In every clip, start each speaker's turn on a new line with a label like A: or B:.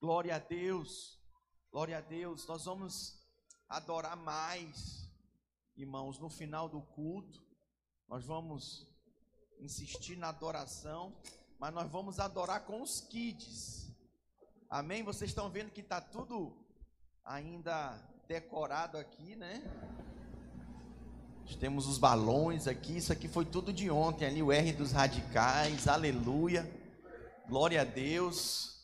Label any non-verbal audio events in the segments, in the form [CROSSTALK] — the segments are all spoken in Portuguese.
A: Glória a Deus. Glória a Deus. Nós vamos adorar mais, irmãos, no final do culto. Nós vamos insistir na adoração, mas nós vamos adorar com os kids. Amém? Vocês estão vendo que está tudo ainda decorado aqui, né? Temos os balões aqui, isso aqui foi tudo de ontem, ali o R dos radicais, aleluia, glória a Deus.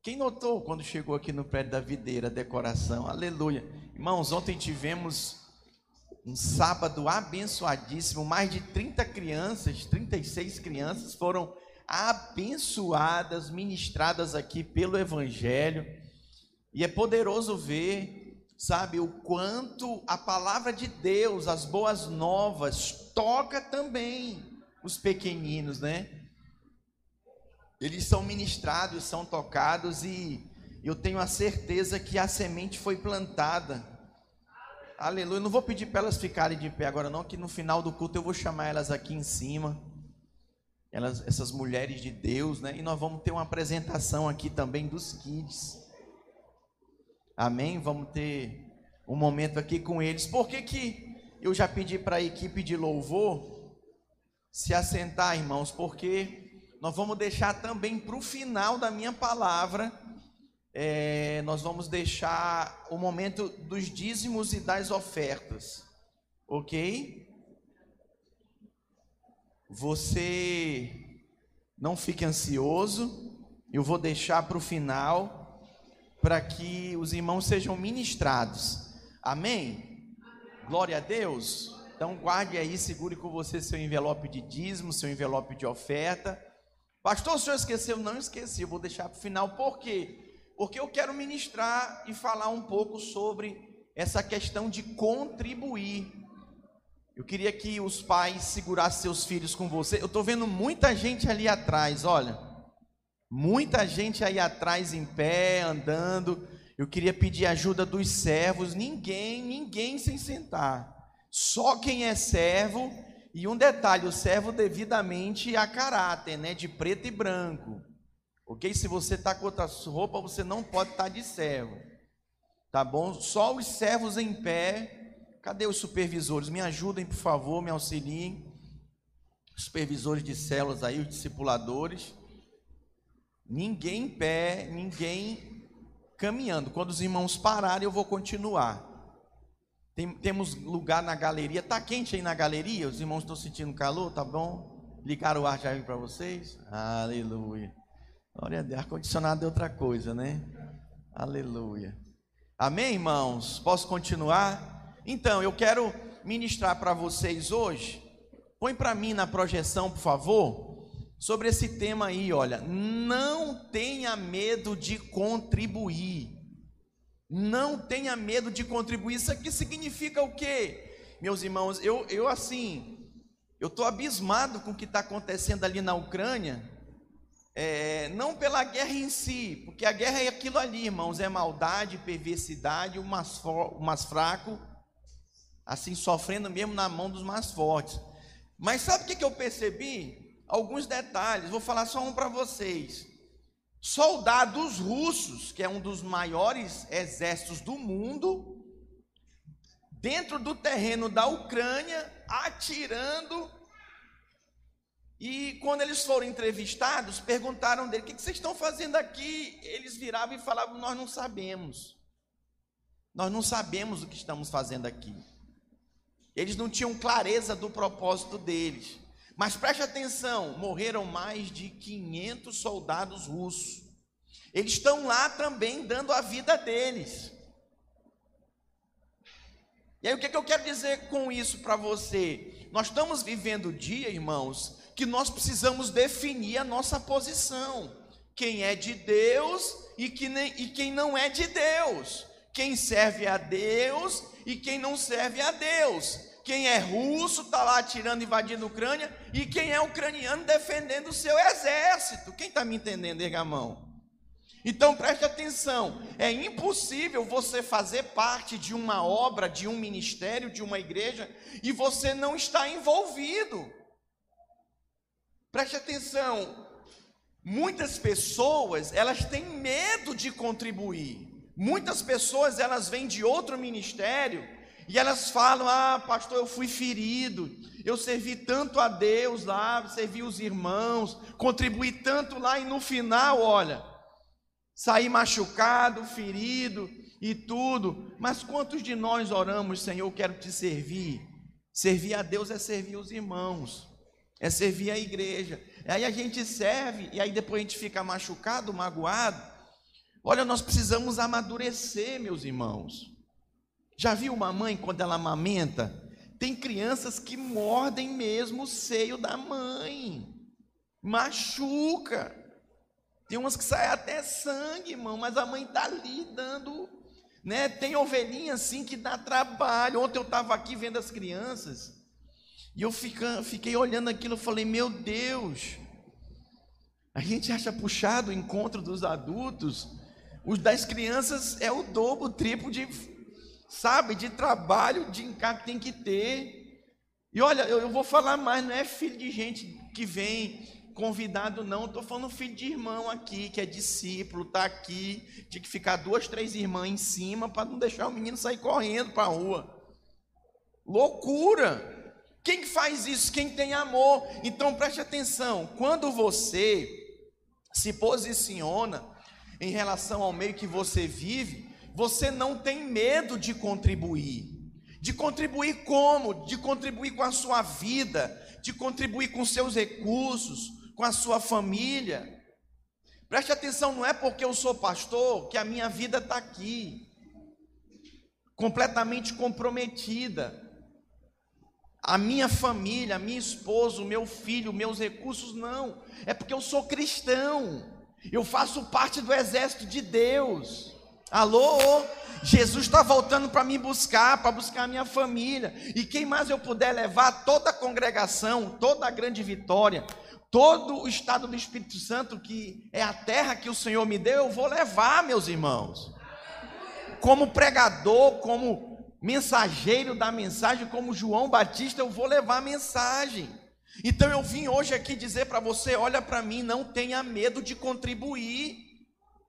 A: Quem notou quando chegou aqui no prédio da videira a decoração? Aleluia. Irmãos, ontem tivemos um sábado abençoadíssimo, mais de 30 crianças, 36 crianças foram abençoadas, ministradas aqui pelo Evangelho. E é poderoso ver, sabe, o quanto a palavra de Deus, as boas novas, toca também os pequeninos, né? Eles são ministrados, são tocados e eu tenho a certeza que a semente foi plantada. Aleluia. Não vou pedir para elas ficarem de pé agora, não, que no final do culto eu vou chamar elas aqui em cima. Elas, essas mulheres de Deus, né? E nós vamos ter uma apresentação aqui também dos kids. Amém? Vamos ter um momento aqui com eles. Por que, que eu já pedi para a equipe de louvor se assentar, irmãos? Porque nós vamos deixar também para o final da minha palavra, é, nós vamos deixar o momento dos dízimos e das ofertas, ok? Você não fique ansioso, eu vou deixar para o final, para que os irmãos sejam ministrados, amém? Glória a Deus. Então guarde aí, segure com você seu envelope de dízimo, seu envelope de oferta. Pastor, o senhor esqueceu? Não esqueci, eu vou deixar para o final. Por quê? Porque eu quero ministrar e falar um pouco sobre essa questão de contribuir. Eu queria que os pais segurassem seus filhos com você. Eu estou vendo muita gente ali atrás, olha. Muita gente aí atrás em pé, andando. Eu queria pedir ajuda dos servos. Ninguém, ninguém sem sentar. Só quem é servo e um detalhe, o servo devidamente a caráter, né? De preto e branco. Ok? Se você está com outra roupa, você não pode estar tá de servo. Tá bom? Só os servos em pé. Cadê os supervisores? Me ajudem, por favor, me auxiliem. Supervisores de células aí, os discipuladores. Ninguém em pé, ninguém caminhando. Quando os irmãos pararem, eu vou continuar. Tem, temos lugar na galeria. Tá quente aí na galeria? Os irmãos estão sentindo calor? Tá bom? Ligaram o ar já para vocês? Aleluia. Glória a Deus. Ar-condicionado é outra coisa, né? Aleluia. Amém, irmãos? Posso continuar? Então, eu quero ministrar para vocês hoje. Põe para mim na projeção, por favor, sobre esse tema aí, olha. Não tenha medo de contribuir. Não tenha medo de contribuir. Isso aqui significa o quê? Meus irmãos, eu, eu assim, eu estou abismado com o que está acontecendo ali na Ucrânia. É, não pela guerra em si, porque a guerra é aquilo ali, irmãos, é maldade, perversidade, o mais, o mais fraco, assim, sofrendo mesmo na mão dos mais fortes. Mas sabe o que, que eu percebi? Alguns detalhes, vou falar só um para vocês soldados russos, que é um dos maiores exércitos do mundo, dentro do terreno da Ucrânia, atirando. E quando eles foram entrevistados, perguntaram dele: o que vocês estão fazendo aqui? Eles viravam e falavam: Nós não sabemos. Nós não sabemos o que estamos fazendo aqui. Eles não tinham clareza do propósito deles. Mas preste atenção: morreram mais de 500 soldados russos. Eles estão lá também dando a vida deles. E aí, o que, é que eu quero dizer com isso para você? Nós estamos vivendo o dia, irmãos, que nós precisamos definir a nossa posição. Quem é de Deus e, que nem, e quem não é de Deus. Quem serve a Deus e quem não serve a Deus. Quem é russo está lá atirando, invadindo a Ucrânia, e quem é ucraniano defendendo o seu exército. Quem está me entendendo, erga a mão? Então preste atenção: é impossível você fazer parte de uma obra, de um ministério, de uma igreja, e você não está envolvido. Preste atenção: Muitas pessoas, elas têm medo de contribuir. Muitas pessoas, elas vêm de outro ministério e elas falam: "Ah, pastor, eu fui ferido. Eu servi tanto a Deus lá, servi os irmãos, contribuí tanto lá e no final, olha, saí machucado, ferido e tudo. Mas quantos de nós oramos, Senhor, eu quero te servir? Servir a Deus é servir os irmãos, é servir a igreja. Aí a gente serve e aí depois a gente fica machucado, magoado. Olha, nós precisamos amadurecer, meus irmãos. Já viu uma mãe quando ela amamenta? Tem crianças que mordem mesmo o seio da mãe. Machuca. Tem umas que saem até sangue, irmão, mas a mãe está ali dando. Né? Tem ovelhinha assim que dá trabalho. Ontem eu estava aqui vendo as crianças. E eu fica, fiquei olhando aquilo e falei, meu Deus. A gente acha puxado o encontro dos adultos. Os das crianças é o dobro, o triplo de sabe, de trabalho, de encargo que tem que ter. E olha, eu, eu vou falar mais, não é filho de gente que vem convidado, não. Estou falando filho de irmão aqui, que é discípulo, está aqui, tinha que ficar duas, três irmãs em cima para não deixar o menino sair correndo para a rua. Loucura! Quem que faz isso? Quem tem amor. Então preste atenção, quando você se posiciona em relação ao meio que você vive, você não tem medo de contribuir. De contribuir como? De contribuir com a sua vida, de contribuir com seus recursos, com a sua família. Preste atenção, não é porque eu sou pastor que a minha vida está aqui, completamente comprometida. A minha família, a minha esposa, o meu filho, meus recursos, não. É porque eu sou cristão, eu faço parte do exército de Deus. Alô? Jesus está voltando para me buscar, para buscar a minha família. E quem mais eu puder levar, toda a congregação, toda a grande vitória, todo o estado do Espírito Santo, que é a terra que o Senhor me deu, eu vou levar, meus irmãos. Como pregador, como mensageiro da mensagem, como João Batista, eu vou levar a mensagem. Então eu vim hoje aqui dizer para você: olha para mim, não tenha medo de contribuir.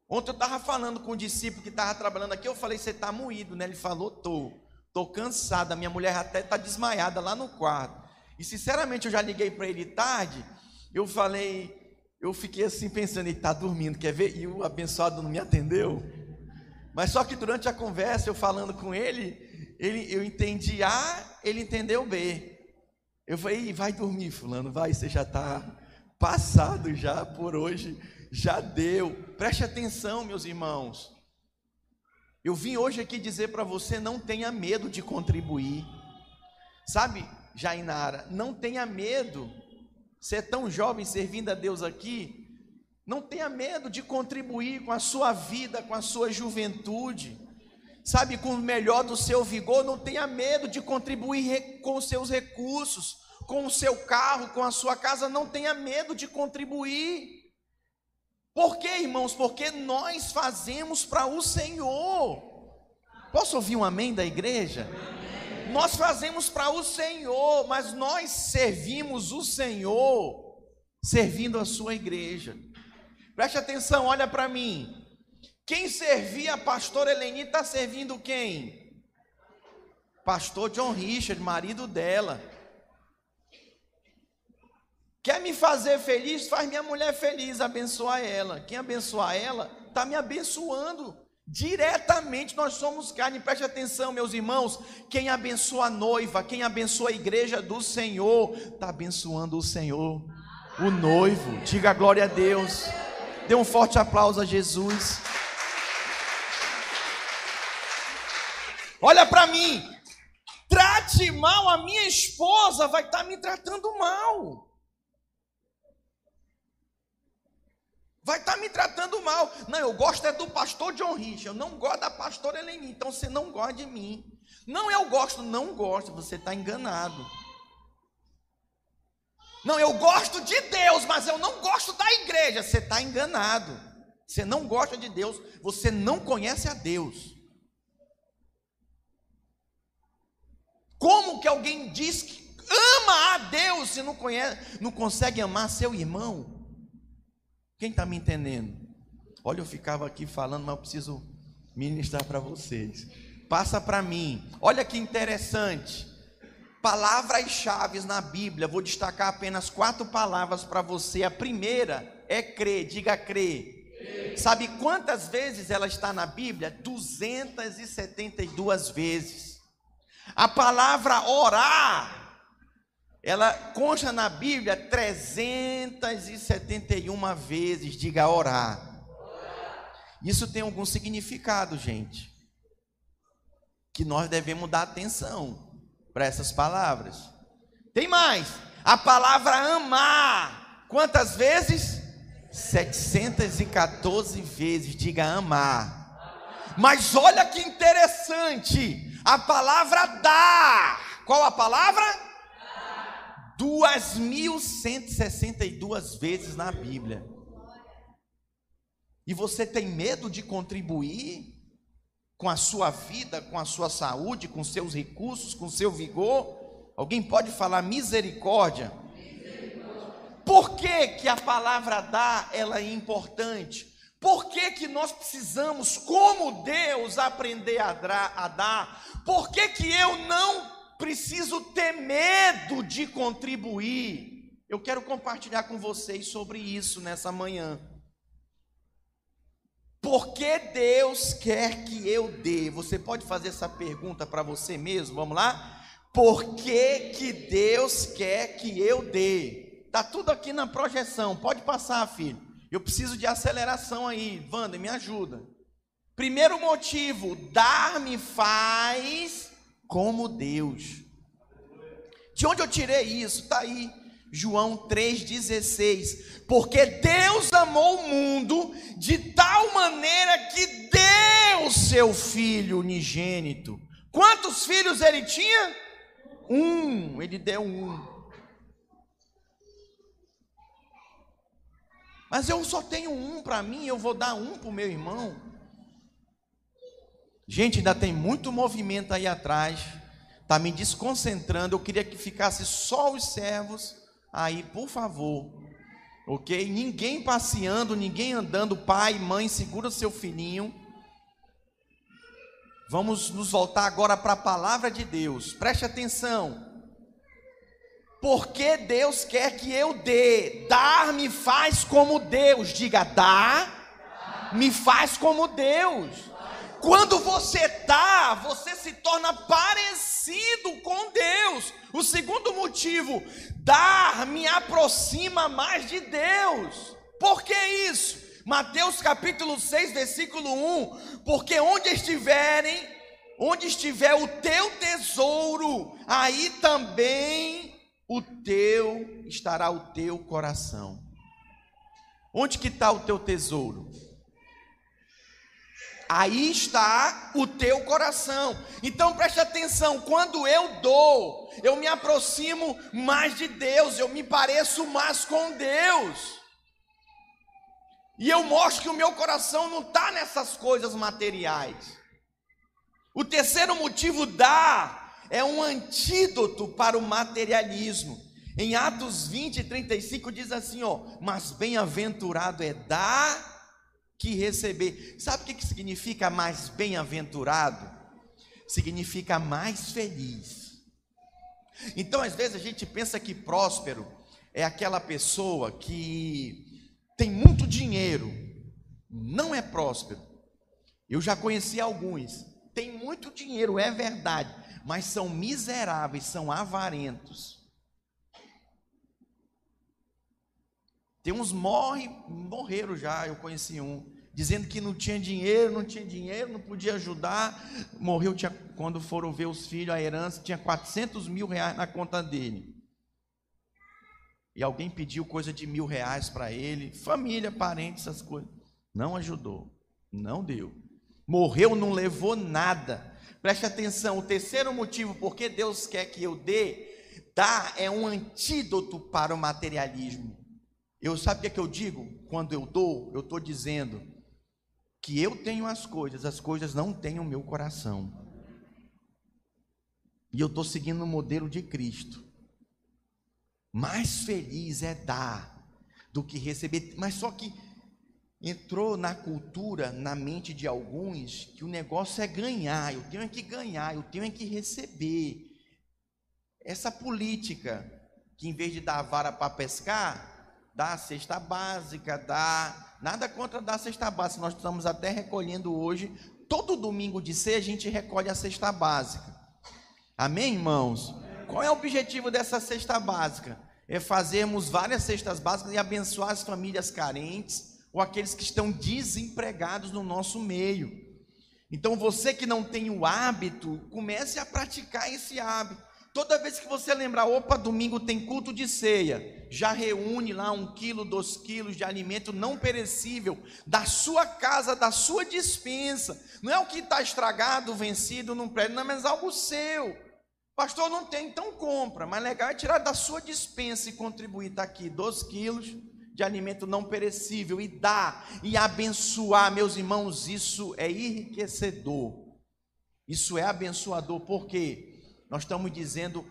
A: Ontem eu estava falando com um discípulo que estava trabalhando aqui, eu falei, você está moído, né? Ele falou, tô, tô cansada, minha mulher até está desmaiada lá no quarto. E sinceramente eu já liguei para ele tarde, eu falei, eu fiquei assim pensando, ele está dormindo, quer ver? E o abençoado não me atendeu. Mas só que durante a conversa, eu falando com ele, ele eu entendi A, ele entendeu B. Eu falei, vai dormir, fulano, vai, você já está passado já por hoje já deu. Preste atenção, meus irmãos. Eu vim hoje aqui dizer para você: não tenha medo de contribuir. Sabe, Jainara, não tenha medo. Você é tão jovem servindo a Deus aqui. Não tenha medo de contribuir com a sua vida, com a sua juventude. Sabe, com o melhor do seu vigor, não tenha medo de contribuir com os seus recursos, com o seu carro, com a sua casa, não tenha medo de contribuir. Por quê, irmãos? Porque nós fazemos para o Senhor. Posso ouvir um amém da igreja? Nós fazemos para o Senhor, mas nós servimos o Senhor servindo a sua igreja. Preste atenção, olha para mim. Quem servia a pastora Eleni está servindo quem? Pastor John Richard, marido dela. Quer me fazer feliz? Faz minha mulher feliz, abençoa ela. Quem abençoar ela, está me abençoando. Diretamente nós somos carne, preste atenção, meus irmãos. Quem abençoa a noiva, quem abençoa a igreja do Senhor, está abençoando o Senhor, o noivo. Diga glória a Deus. Dê um forte aplauso a Jesus. Olha para mim. Trate mal a minha esposa, vai estar tá me tratando mal. Vai estar tá me tratando mal. Não, eu gosto é do pastor John Rich, eu não gosto da pastora Eleni, então você não gosta de mim. Não, eu gosto, não gosto, você está enganado. Não, eu gosto de Deus, mas eu não gosto da igreja, você está enganado. Você não gosta de Deus, você não conhece a Deus. Como que alguém diz que ama a Deus se não conhece, não consegue amar seu irmão? Quem está me entendendo? Olha, eu ficava aqui falando, mas eu preciso ministrar para vocês. Passa para mim. Olha que interessante. Palavras-chave na Bíblia. Vou destacar apenas quatro palavras para você. A primeira é crer. Diga crer. Sabe quantas vezes ela está na Bíblia? 272 vezes. A palavra orar, ela consta na Bíblia 371 vezes. Diga orar. Isso tem algum significado, gente. Que nós devemos dar atenção para essas palavras. Tem mais. A palavra amar. Quantas vezes? 714 vezes. Diga amar. Mas olha que interessante. A palavra dar. Qual a palavra? 2.162 vezes na Bíblia. E você tem medo de contribuir? com a sua vida, com a sua saúde, com seus recursos, com seu vigor? Alguém pode falar misericórdia? Por que, que a palavra dá ela é importante? Por que, que nós precisamos, como Deus, aprender a, a dar? Por que, que eu não preciso ter medo de contribuir? Eu quero compartilhar com vocês sobre isso nessa manhã. Por que Deus quer que eu dê? Você pode fazer essa pergunta para você mesmo? Vamos lá? Por que, que Deus quer que eu dê? Está tudo aqui na projeção. Pode passar, filho. Eu preciso de aceleração aí. Wanda, me ajuda. Primeiro motivo: dar me faz como Deus. De onde eu tirei isso? Está aí. João 3,16. Porque Deus amou o mundo de tal maneira que deu seu filho unigênito. Quantos filhos ele tinha? Um, ele deu um. Mas eu só tenho um para mim, eu vou dar um para o meu irmão. Gente, ainda tem muito movimento aí atrás. Está me desconcentrando. Eu queria que ficasse só os servos aí, por favor. Ok? Ninguém passeando, ninguém andando, pai, mãe, segura seu filhinho. Vamos nos voltar agora para a palavra de Deus. Preste atenção. Porque Deus quer que eu dê. Dar me faz como Deus. Diga, dar me faz como Deus. Quando você dá, você se torna parecido com Deus. O segundo motivo, dar me aproxima mais de Deus. Por que isso? Mateus capítulo 6, versículo 1: Porque onde estiverem, onde estiver o teu tesouro, aí também o teu estará o teu coração. Onde que está o teu tesouro? Aí está o teu coração. Então preste atenção: quando eu dou, eu me aproximo mais de Deus, eu me pareço mais com Deus. E eu mostro que o meu coração não está nessas coisas materiais. O terceiro motivo dá é um antídoto para o materialismo. Em Atos 20, 35 diz assim: ó, mas bem-aventurado é dar que receber. Sabe o que significa mais bem-aventurado? Significa mais feliz. Então, às vezes, a gente pensa que próspero é aquela pessoa que tem muito dinheiro. Não é próspero. Eu já conheci alguns. Tem muito dinheiro, é verdade, mas são miseráveis, são avarentos. Tem uns morre, morreram já, eu conheci um, dizendo que não tinha dinheiro, não tinha dinheiro, não podia ajudar. Morreu tinha, quando foram ver os filhos, a herança, tinha 400 mil reais na conta dele. E alguém pediu coisa de mil reais para ele, família, parentes, essas coisas. Não ajudou, não deu. Morreu, não levou nada. Preste atenção, o terceiro motivo porque Deus quer que eu dê, dar é um antídoto para o materialismo. Eu sabe o que, é que eu digo? Quando eu dou, eu estou dizendo que eu tenho as coisas, as coisas não têm o meu coração. E eu estou seguindo o modelo de Cristo. Mais feliz é dar do que receber. Mas só que entrou na cultura, na mente de alguns, que o negócio é ganhar, eu tenho que ganhar, eu tenho que receber. Essa política, que em vez de dar vara para pescar, dá a cesta básica, dá. Nada contra dar a cesta básica, nós estamos até recolhendo hoje. Todo domingo de ser a gente recolhe a cesta básica. Amém, irmãos? Qual é o objetivo dessa cesta básica? É fazermos várias cestas básicas e abençoar as famílias carentes ou aqueles que estão desempregados no nosso meio. Então você que não tem o hábito, comece a praticar esse hábito. Toda vez que você lembrar, opa, domingo tem culto de ceia, já reúne lá um quilo, dois quilos de alimento não perecível da sua casa, da sua dispensa. Não é o que está estragado, vencido, não presta, não, mas algo seu. Pastor, não tem, então compra. Mas legal é tirar da sua dispensa e contribuir. Está aqui, dois quilos de alimento não perecível e dar e abençoar, meus irmãos, isso é enriquecedor. Isso é abençoador, porque nós estamos dizendo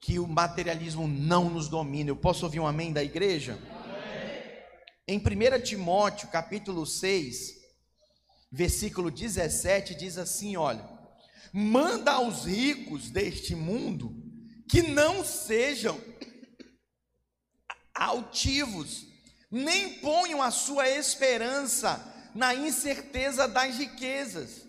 A: que o materialismo não nos domina. Eu posso ouvir um amém da igreja? Em 1 Timóteo, capítulo 6, versículo 17, diz assim: olha, manda aos ricos deste mundo que não sejam altivos, nem ponham a sua esperança na incerteza das riquezas,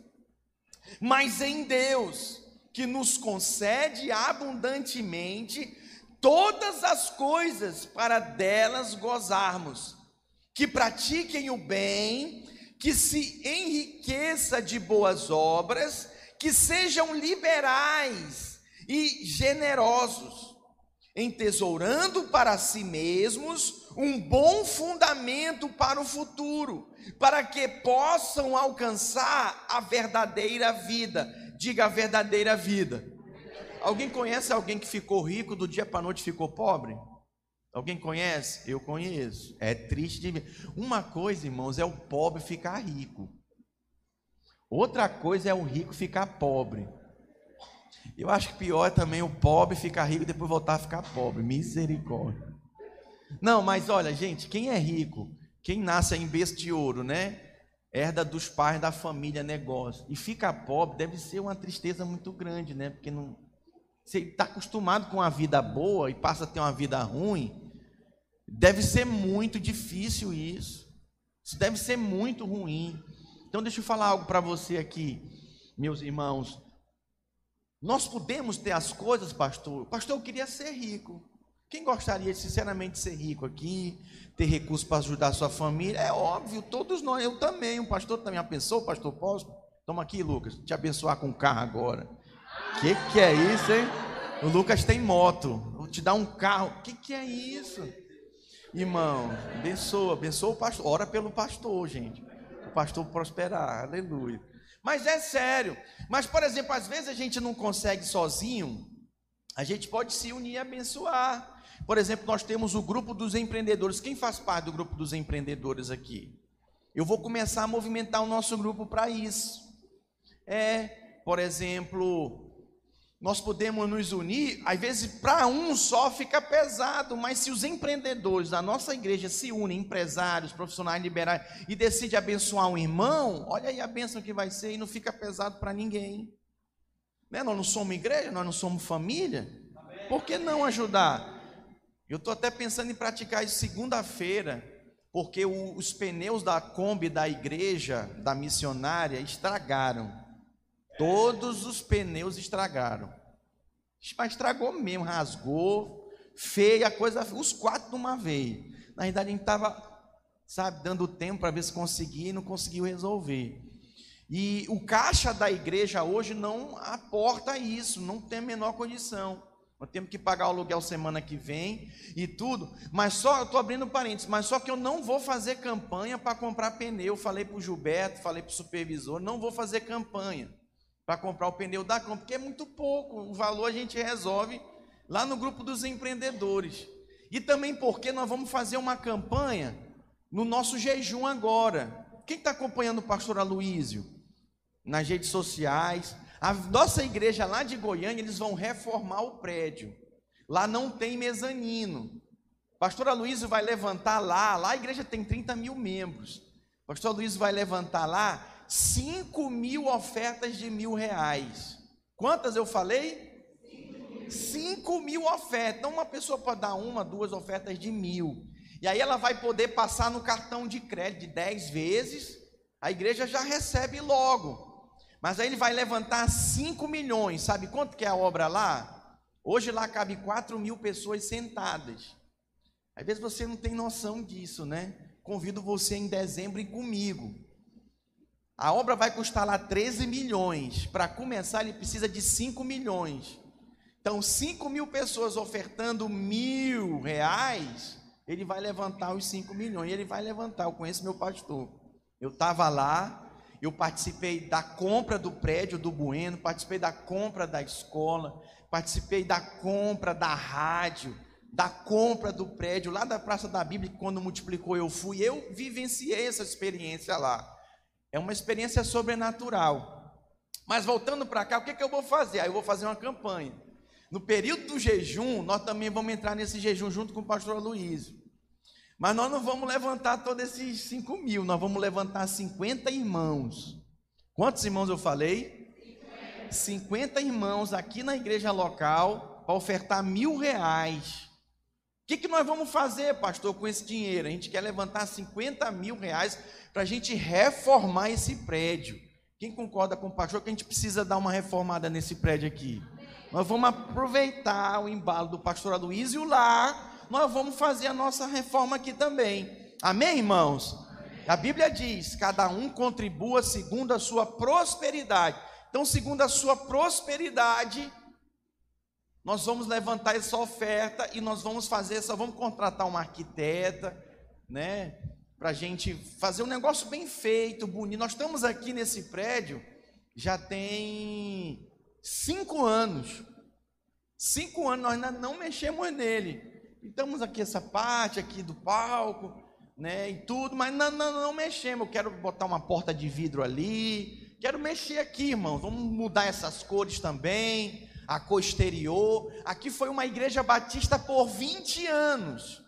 A: mas em Deus, que nos concede abundantemente todas as coisas para delas gozarmos, que pratiquem o bem, que se enriqueça de boas obras, que sejam liberais e generosos entesourando para si mesmos um bom fundamento para o futuro, para que possam alcançar a verdadeira vida. Diga a verdadeira vida. Alguém conhece alguém que ficou rico do dia para noite ficou pobre? Alguém conhece? Eu conheço. É triste de ver. Uma coisa, irmãos, é o pobre ficar rico. Outra coisa é o rico ficar pobre. Eu acho que pior é também o pobre ficar rico e depois voltar a ficar pobre. Misericórdia. Não, mas olha, gente, quem é rico, quem nasce em berço de ouro, né? Herda dos pais da família, negócio. E fica pobre deve ser uma tristeza muito grande, né? Porque não. Você está acostumado com uma vida boa e passa a ter uma vida ruim. Deve ser muito difícil isso. Isso deve ser muito ruim. Então, deixa eu falar algo para você aqui, meus irmãos. Nós podemos ter as coisas, pastor. Pastor, eu queria ser rico. Quem gostaria sinceramente de ser rico aqui, ter recursos para ajudar a sua família? É óbvio, todos nós, eu também, o pastor também. A pessoa, pastor, posso? Toma aqui, Lucas, te abençoar com o carro agora. Que que é isso, hein? O Lucas tem moto, vou te dar um carro. Que que é isso? Irmão, abençoa, abençoa o pastor. Ora pelo pastor, gente. O pastor prosperar. Aleluia. Mas é sério. Mas, por exemplo, às vezes a gente não consegue sozinho, a gente pode se unir e abençoar. Por exemplo, nós temos o grupo dos empreendedores. Quem faz parte do grupo dos empreendedores aqui? Eu vou começar a movimentar o nosso grupo para isso. É, por exemplo, nós podemos nos unir, às vezes para um só fica pesado, mas se os empreendedores da nossa igreja se unem, empresários, profissionais liberais, e decidem abençoar um irmão, olha aí a bênção que vai ser e não fica pesado para ninguém. Né? Nós não somos igreja, nós não somos família. Por que não ajudar? Eu estou até pensando em praticar isso segunda-feira, porque os pneus da Kombi da igreja, da missionária, estragaram. Todos os pneus estragaram. Mas estragou mesmo, rasgou, feia a coisa, os quatro de uma vez. Na verdade, a gente estava, sabe, dando tempo para ver se conseguia e não conseguiu resolver. E o caixa da igreja hoje não aporta isso, não tem a menor condição. Nós temos que pagar o aluguel semana que vem e tudo. Mas só, eu estou abrindo parênteses, mas só que eu não vou fazer campanha para comprar pneu. Falei para o Gilberto, falei para o supervisor, não vou fazer campanha para comprar o pneu da Compra, porque é muito pouco. O valor a gente resolve lá no grupo dos empreendedores. E também porque nós vamos fazer uma campanha no nosso jejum agora. Quem está acompanhando o pastor Aloísio? Nas redes sociais. A nossa igreja lá de Goiânia, eles vão reformar o prédio. Lá não tem mezanino. Pastor Aloísio vai levantar lá. Lá a igreja tem 30 mil membros. Pastor Luiz vai levantar lá 5 mil ofertas de mil reais. Quantas eu falei? 5 mil ofertas. Então, uma pessoa pode dar uma, duas ofertas de mil. E aí ela vai poder passar no cartão de crédito de 10 vezes. A igreja já recebe logo. Mas aí ele vai levantar 5 milhões. Sabe quanto que é a obra lá? Hoje lá cabe 4 mil pessoas sentadas. Às vezes você não tem noção disso, né? Convido você em dezembro e comigo. A obra vai custar lá 13 milhões. Para começar, ele precisa de 5 milhões. Então, 5 mil pessoas ofertando mil reais, ele vai levantar os 5 milhões. Ele vai levantar. Eu conheço meu pastor. Eu estava lá, eu participei da compra do prédio do Bueno, participei da compra da escola, participei da compra da rádio, da compra do prédio lá da Praça da Bíblia, que quando multiplicou eu fui. Eu vivenciei essa experiência lá. É uma experiência sobrenatural. Mas voltando para cá, o que, que eu vou fazer? Aí eu vou fazer uma campanha. No período do jejum, nós também vamos entrar nesse jejum junto com o pastor Luiz. Mas nós não vamos levantar todos esses 5 mil, nós vamos levantar 50 irmãos. Quantos irmãos eu falei? 50 irmãos aqui na igreja local para ofertar mil reais. O que, que nós vamos fazer, pastor, com esse dinheiro? A gente quer levantar 50 mil reais para a gente reformar esse prédio. Quem concorda com o pastor que a gente precisa dar uma reformada nesse prédio aqui? Nós vamos aproveitar o embalo do pastor Aloysio lá, nós vamos fazer a nossa reforma aqui também. Amém, irmãos? A Bíblia diz: cada um contribua segundo a sua prosperidade. Então, segundo a sua prosperidade, nós vamos levantar essa oferta e nós vamos fazer essa, vamos contratar uma arquiteta, né? para a gente fazer um negócio bem feito, bonito. Nós estamos aqui nesse prédio já tem cinco anos. Cinco anos, nós ainda não mexemos nele. Estamos aqui essa parte aqui do palco, né, e tudo, mas não, não, não mexemos. Eu quero botar uma porta de vidro ali. Quero mexer aqui, irmãos. Vamos mudar essas cores também. A cor exterior. Aqui foi uma igreja batista por 20 anos.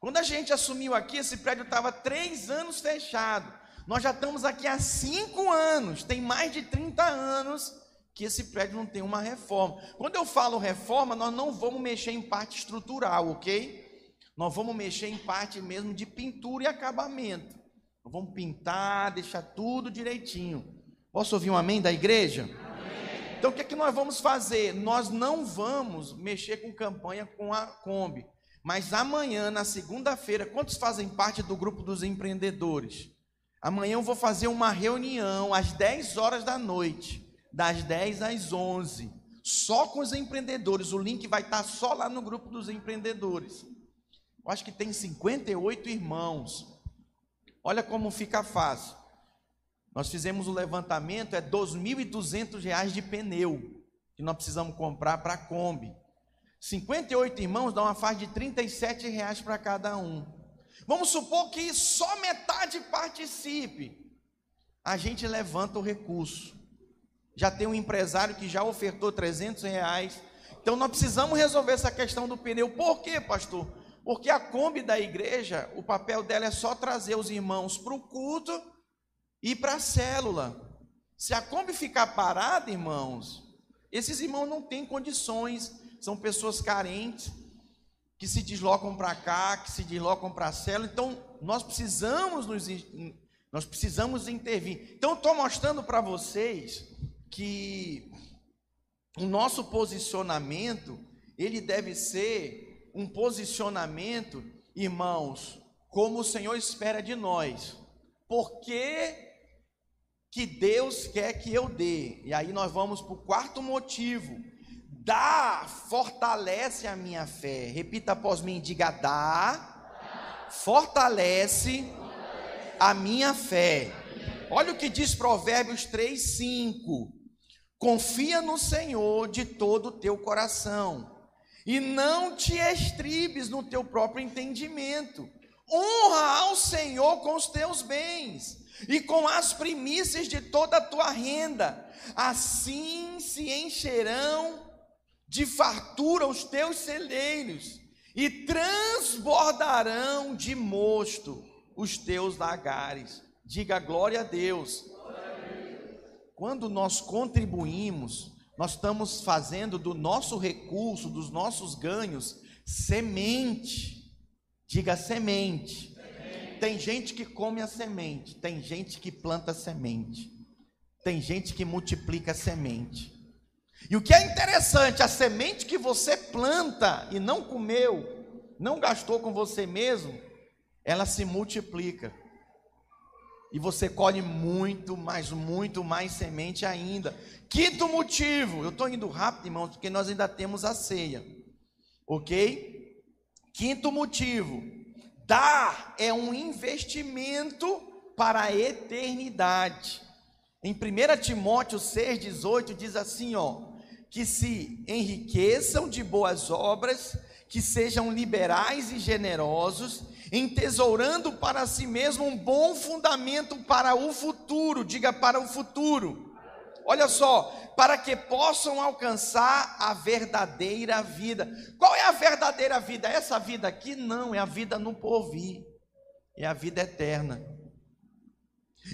A: Quando a gente assumiu aqui, esse prédio estava três anos fechado. Nós já estamos aqui há cinco anos, tem mais de 30 anos que esse prédio não tem uma reforma. Quando eu falo reforma, nós não vamos mexer em parte estrutural, ok? Nós vamos mexer em parte mesmo de pintura e acabamento. Nós vamos pintar, deixar tudo direitinho. Posso ouvir um amém da igreja? Amém. Então o que é que nós vamos fazer? Nós não vamos mexer com campanha com a Kombi. Mas amanhã, na segunda-feira, quantos fazem parte do grupo dos empreendedores? Amanhã eu vou fazer uma reunião às 10 horas da noite, das 10 às 11, só com os empreendedores. O link vai estar só lá no grupo dos empreendedores. Eu acho que tem 58 irmãos. Olha como fica fácil. Nós fizemos o levantamento, é R$ 2.200 de pneu que nós precisamos comprar para a Kombi. 58 irmãos dá uma faixa de 37 reais para cada um. Vamos supor que só metade participe. A gente levanta o recurso. Já tem um empresário que já ofertou 300 reais. Então nós precisamos resolver essa questão do pneu. Por quê, pastor? Porque a Kombi da igreja, o papel dela é só trazer os irmãos para o culto e para a célula. Se a Kombi ficar parada, irmãos, esses irmãos não têm condições são pessoas carentes que se deslocam para cá, que se deslocam para a célula. Então, nós precisamos nos nós precisamos intervir. Então, estou mostrando para vocês que o nosso posicionamento, ele deve ser um posicionamento, irmãos, como o Senhor espera de nós. Por que, que Deus quer que eu dê? E aí nós vamos para o quarto motivo Dá, fortalece a minha fé. Repita após mim, diga dá, fortalece a minha fé. Olha o que diz Provérbios 3, 5. Confia no Senhor de todo o teu coração, e não te estribes no teu próprio entendimento. Honra ao Senhor com os teus bens e com as primícias de toda a tua renda, assim se encherão de fartura os teus celeiros, e transbordarão de mosto os teus lagares. Diga glória a Deus. Quando nós contribuímos, nós estamos fazendo do nosso recurso, dos nossos ganhos, semente. Diga semente. Tem gente que come a semente, tem gente que planta a semente, tem gente que multiplica a semente. E o que é interessante, a semente que você planta e não comeu, não gastou com você mesmo, ela se multiplica. E você colhe muito, mas muito mais semente ainda. Quinto motivo, eu estou indo rápido, irmãos, porque nós ainda temos a ceia. Ok? Quinto motivo, dar é um investimento para a eternidade. Em 1 Timóteo 6,18 diz assim: ó, que se enriqueçam de boas obras, que sejam liberais e generosos, entesourando para si mesmo um bom fundamento para o futuro, diga para o futuro. Olha só, para que possam alcançar a verdadeira vida. Qual é a verdadeira vida? Essa vida aqui não, é a vida no porvir, é a vida eterna.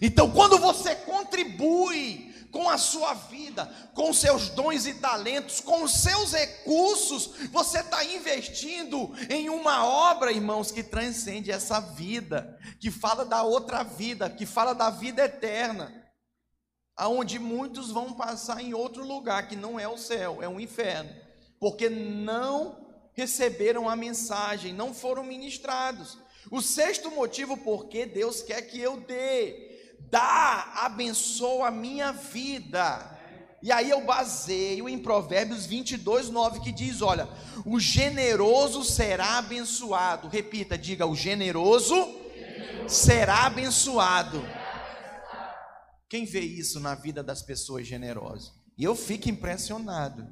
A: Então, quando você contribui com a sua vida, com seus dons e talentos, com os seus recursos, você está investindo em uma obra, irmãos, que transcende essa vida, que fala da outra vida, que fala da vida eterna, aonde muitos vão passar em outro lugar que não é o céu, é o inferno, porque não receberam a mensagem, não foram ministrados. O sexto motivo por que Deus quer que eu dê dá, abençoa a minha vida. E aí eu baseio em Provérbios 22, 9, que diz: Olha, o generoso será abençoado. Repita, diga: o generoso, será abençoado. Quem vê isso na vida das pessoas generosas? E eu fico impressionado.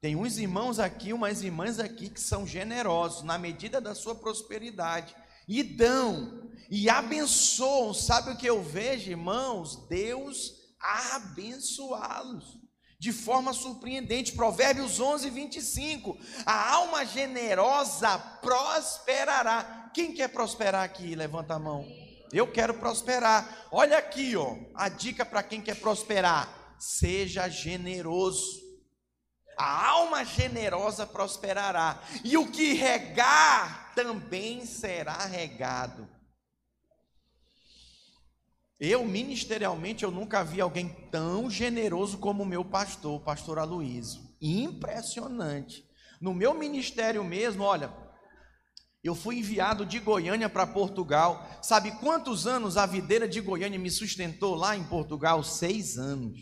A: Tem uns irmãos aqui, umas irmãs aqui que são generosos na medida da sua prosperidade e dão e abençoam. Sabe o que eu vejo, irmãos? Deus abençoá-los de forma surpreendente. Provérbios 11, 25. A alma generosa prosperará. Quem quer prosperar aqui? Levanta a mão. Eu quero prosperar. Olha aqui, ó, a dica para quem quer prosperar: seja generoso. A alma generosa prosperará, e o que regar também será regado. Eu, ministerialmente, eu nunca vi alguém tão generoso como o meu pastor, o pastor Aloysio. Impressionante. No meu ministério mesmo, olha, eu fui enviado de Goiânia para Portugal. Sabe quantos anos a videira de Goiânia me sustentou lá em Portugal? Seis anos.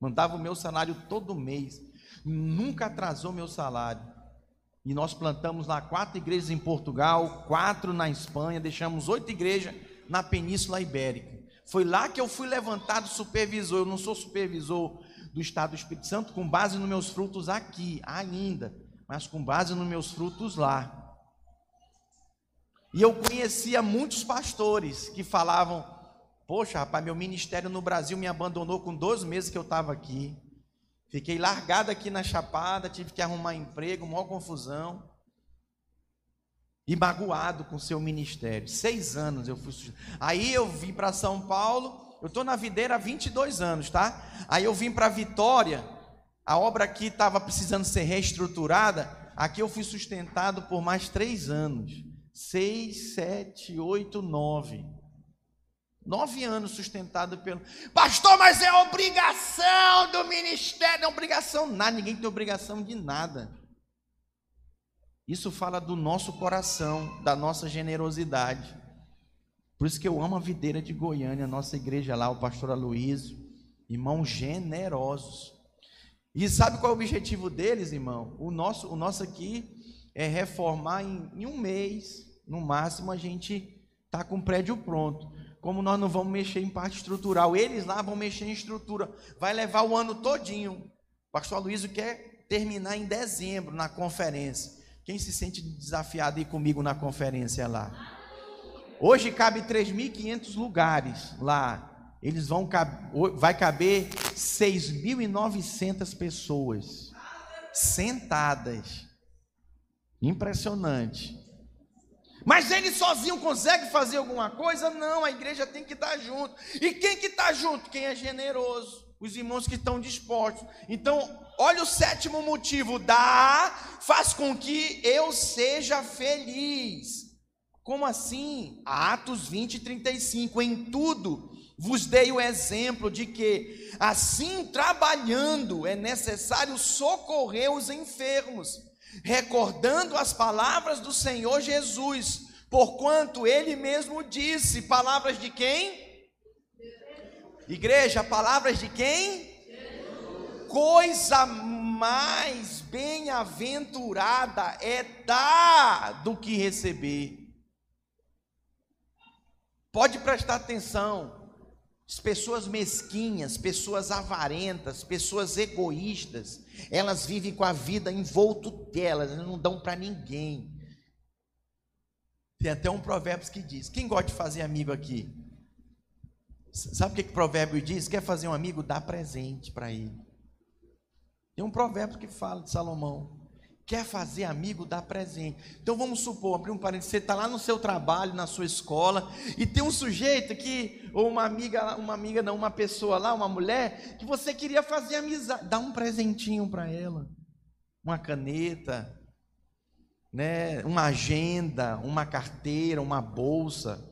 A: Mandava o meu salário todo mês nunca atrasou meu salário. E nós plantamos lá quatro igrejas em Portugal, quatro na Espanha, deixamos oito igrejas na Península Ibérica. Foi lá que eu fui levantado supervisor. Eu não sou supervisor do Estado do Espírito Santo com base nos meus frutos aqui, ainda, mas com base nos meus frutos lá. E eu conhecia muitos pastores que falavam: Poxa, rapaz, meu ministério no Brasil me abandonou com dois meses que eu estava aqui. Fiquei largado aqui na Chapada, tive que arrumar emprego, maior confusão. E magoado com o seu ministério. Seis anos eu fui. Aí eu vim para São Paulo. Eu estou na videira há 22 anos, tá? Aí eu vim para Vitória. A obra aqui estava precisando ser reestruturada. Aqui eu fui sustentado por mais três anos. Seis, sete, oito, nove. Nove anos sustentado pelo. Pastor, mas é obrigação do ministério. Não é obrigação nada, ninguém tem obrigação de nada. Isso fala do nosso coração, da nossa generosidade. Por isso que eu amo a videira de Goiânia, a nossa igreja lá, o pastor Aloysio. Irmãos generosos. E sabe qual é o objetivo deles, irmão? O nosso, o nosso aqui é reformar em, em um mês, no máximo, a gente está com o prédio pronto como nós não vamos mexer em parte estrutural, eles lá vão mexer em estrutura, vai levar o ano todinho. O pastor Luiz quer terminar em dezembro na conferência. Quem se sente desafiado ir comigo na conferência lá? Hoje cabe 3.500 lugares lá. Eles vão vai caber 6.900 pessoas sentadas. Impressionante. Mas ele sozinho consegue fazer alguma coisa? Não, a igreja tem que estar junto. E quem que está junto? Quem é generoso. Os irmãos que estão dispostos. Então, olha o sétimo motivo: dar faz com que eu seja feliz. Como assim? Atos 20, 35. Em tudo vos dei o exemplo de que, assim trabalhando, é necessário socorrer os enfermos, recordando as palavras do Senhor Jesus, porquanto ele mesmo disse: palavras de quem? Igreja, palavras de quem? Coisa mais bem-aventurada é dar do que receber. Pode prestar atenção. As pessoas mesquinhas, pessoas avarentas, pessoas egoístas, elas vivem com a vida envolto delas, elas não dão para ninguém. Tem até um provérbio que diz: quem gosta de fazer amigo aqui? Sabe o que, que o provérbio diz? Quer fazer um amigo? Dá presente para ele. Tem um provérbio que fala de Salomão. Quer fazer amigo, dá presente. Então vamos supor, abrir um parênteses, você está lá no seu trabalho, na sua escola, e tem um sujeito que, ou uma amiga, uma amiga não, uma pessoa lá, uma mulher, que você queria fazer amizade, dá um presentinho para ela. Uma caneta, né, uma agenda, uma carteira, uma bolsa,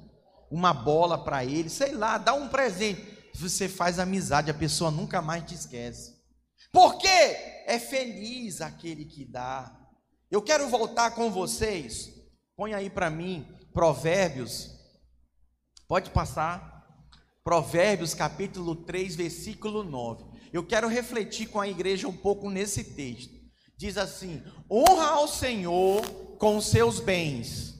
A: uma bola para ele, sei lá, dá um presente. Você faz amizade, a pessoa nunca mais te esquece. Por quê? é feliz aquele que dá. Eu quero voltar com vocês. Põe aí para mim Provérbios. Pode passar. Provérbios capítulo 3, versículo 9. Eu quero refletir com a igreja um pouco nesse texto. Diz assim: Honra ao Senhor com seus bens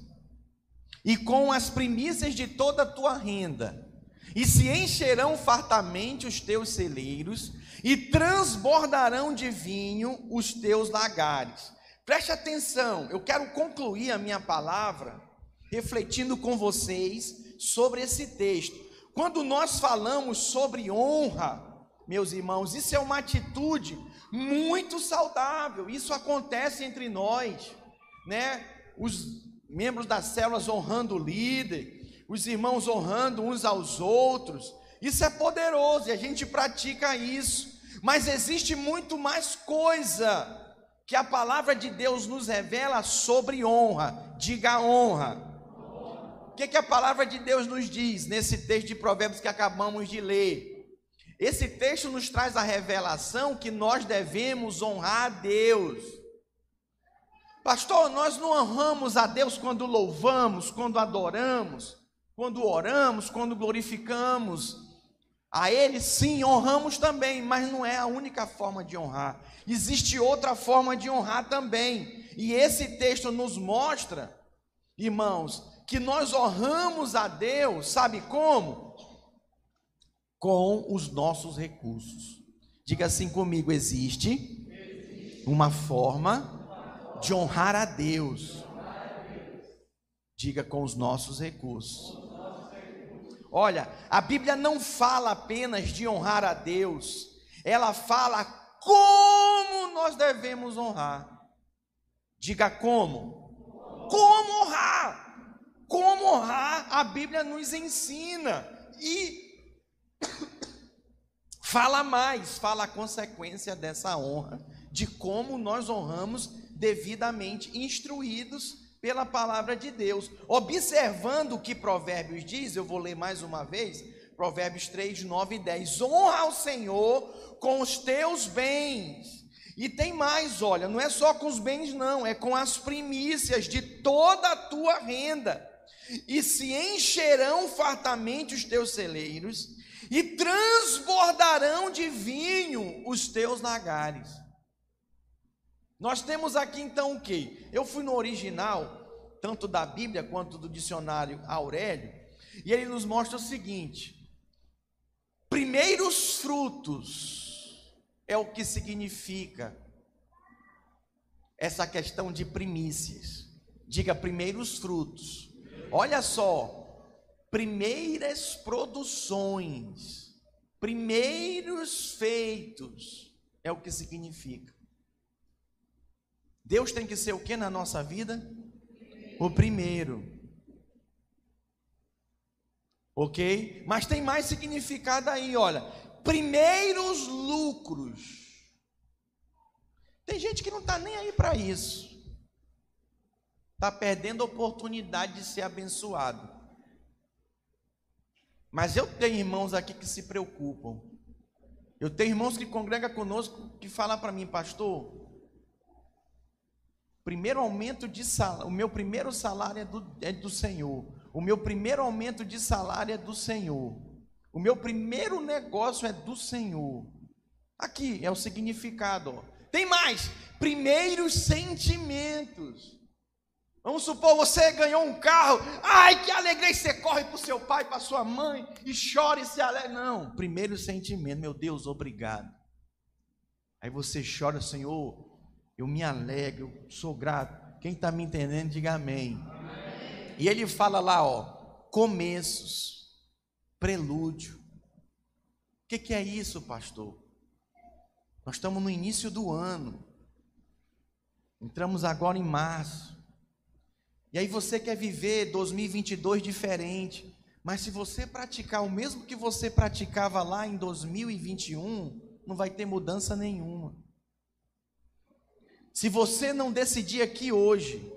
A: e com as primícias de toda a tua renda, e se encherão fartamente os teus celeiros, e transbordarão de vinho os teus lagares. Preste atenção, eu quero concluir a minha palavra refletindo com vocês sobre esse texto. Quando nós falamos sobre honra, meus irmãos, isso é uma atitude muito saudável. Isso acontece entre nós, né? Os membros das células honrando o líder, os irmãos honrando uns aos outros. Isso é poderoso e a gente pratica isso. Mas existe muito mais coisa que a palavra de Deus nos revela sobre honra. Diga honra. O que, que a palavra de Deus nos diz nesse texto de Provérbios que acabamos de ler? Esse texto nos traz a revelação que nós devemos honrar a Deus. Pastor, nós não honramos a Deus quando louvamos, quando adoramos, quando oramos, quando glorificamos. A Ele sim honramos também, mas não é a única forma de honrar. Existe outra forma de honrar também. E esse texto nos mostra, irmãos, que nós honramos a Deus, sabe como? Com os nossos recursos. Diga assim comigo: existe uma forma de honrar a Deus. Diga com os nossos recursos. Olha, a Bíblia não fala apenas de honrar a Deus, ela fala como nós devemos honrar. Diga como? Como honrar? Como honrar? A Bíblia nos ensina e [COUGHS] fala mais, fala a consequência dessa honra, de como nós honramos devidamente instruídos pela palavra de Deus. Observando o que Provérbios diz, eu vou ler mais uma vez, Provérbios 3, 9 e 10. Honra ao Senhor com os teus bens. E tem mais, olha, não é só com os bens, não, é com as primícias de toda a tua renda. E se encherão fartamente os teus celeiros, e transbordarão de vinho os teus lagares. Nós temos aqui então o que? Eu fui no original, tanto da Bíblia quanto do dicionário Aurélio, e ele nos mostra o seguinte: primeiros frutos é o que significa essa questão de primícias. Diga primeiros frutos. Olha só, primeiras produções, primeiros feitos é o que significa. Deus tem que ser o que na nossa vida? O primeiro. Ok? Mas tem mais significado aí, olha. Primeiros lucros. Tem gente que não está nem aí para isso. Está perdendo a oportunidade de ser abençoado. Mas eu tenho irmãos aqui que se preocupam. Eu tenho irmãos que congregam conosco que falam para mim, pastor, primeiro aumento de salário, o meu primeiro salário é do, é do Senhor. O meu primeiro aumento de salário é do Senhor. O meu primeiro negócio é do Senhor. Aqui é o significado. Ó. Tem mais, primeiros sentimentos. Vamos supor, você ganhou um carro, ai que alegria, você corre para o seu pai, para sua mãe, e chora e se alegra. Não, primeiro sentimento, meu Deus, obrigado. Aí você chora, Senhor, eu me alegro, sou grato. Quem está me entendendo, diga amém. amém. E ele fala lá, ó, começos, prelúdio. O que, que é isso, pastor? Nós estamos no início do ano, entramos agora em março. E aí você quer viver 2022 diferente, mas se você praticar o mesmo que você praticava lá em 2021, não vai ter mudança nenhuma. Se você não decidir aqui hoje,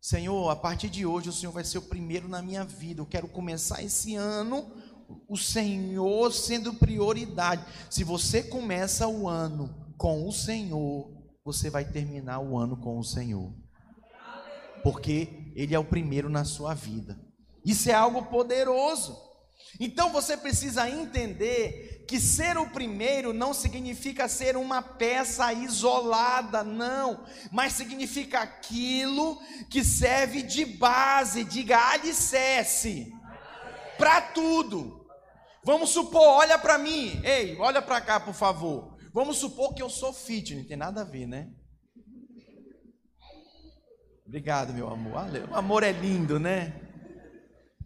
A: Senhor, a partir de hoje o Senhor vai ser o primeiro na minha vida. Eu quero começar esse ano o Senhor sendo prioridade. Se você começa o ano com o Senhor, você vai terminar o ano com o Senhor porque Ele é o primeiro na sua vida. Isso é algo poderoso. Então você precisa entender que ser o primeiro não significa ser uma peça isolada, não, mas significa aquilo que serve de base, diga alicerce, para tudo. Vamos supor, olha para mim, ei, olha para cá, por favor. Vamos supor que eu sou fitness, não tem nada a ver, né? Obrigado, meu amor. O amor é lindo, né?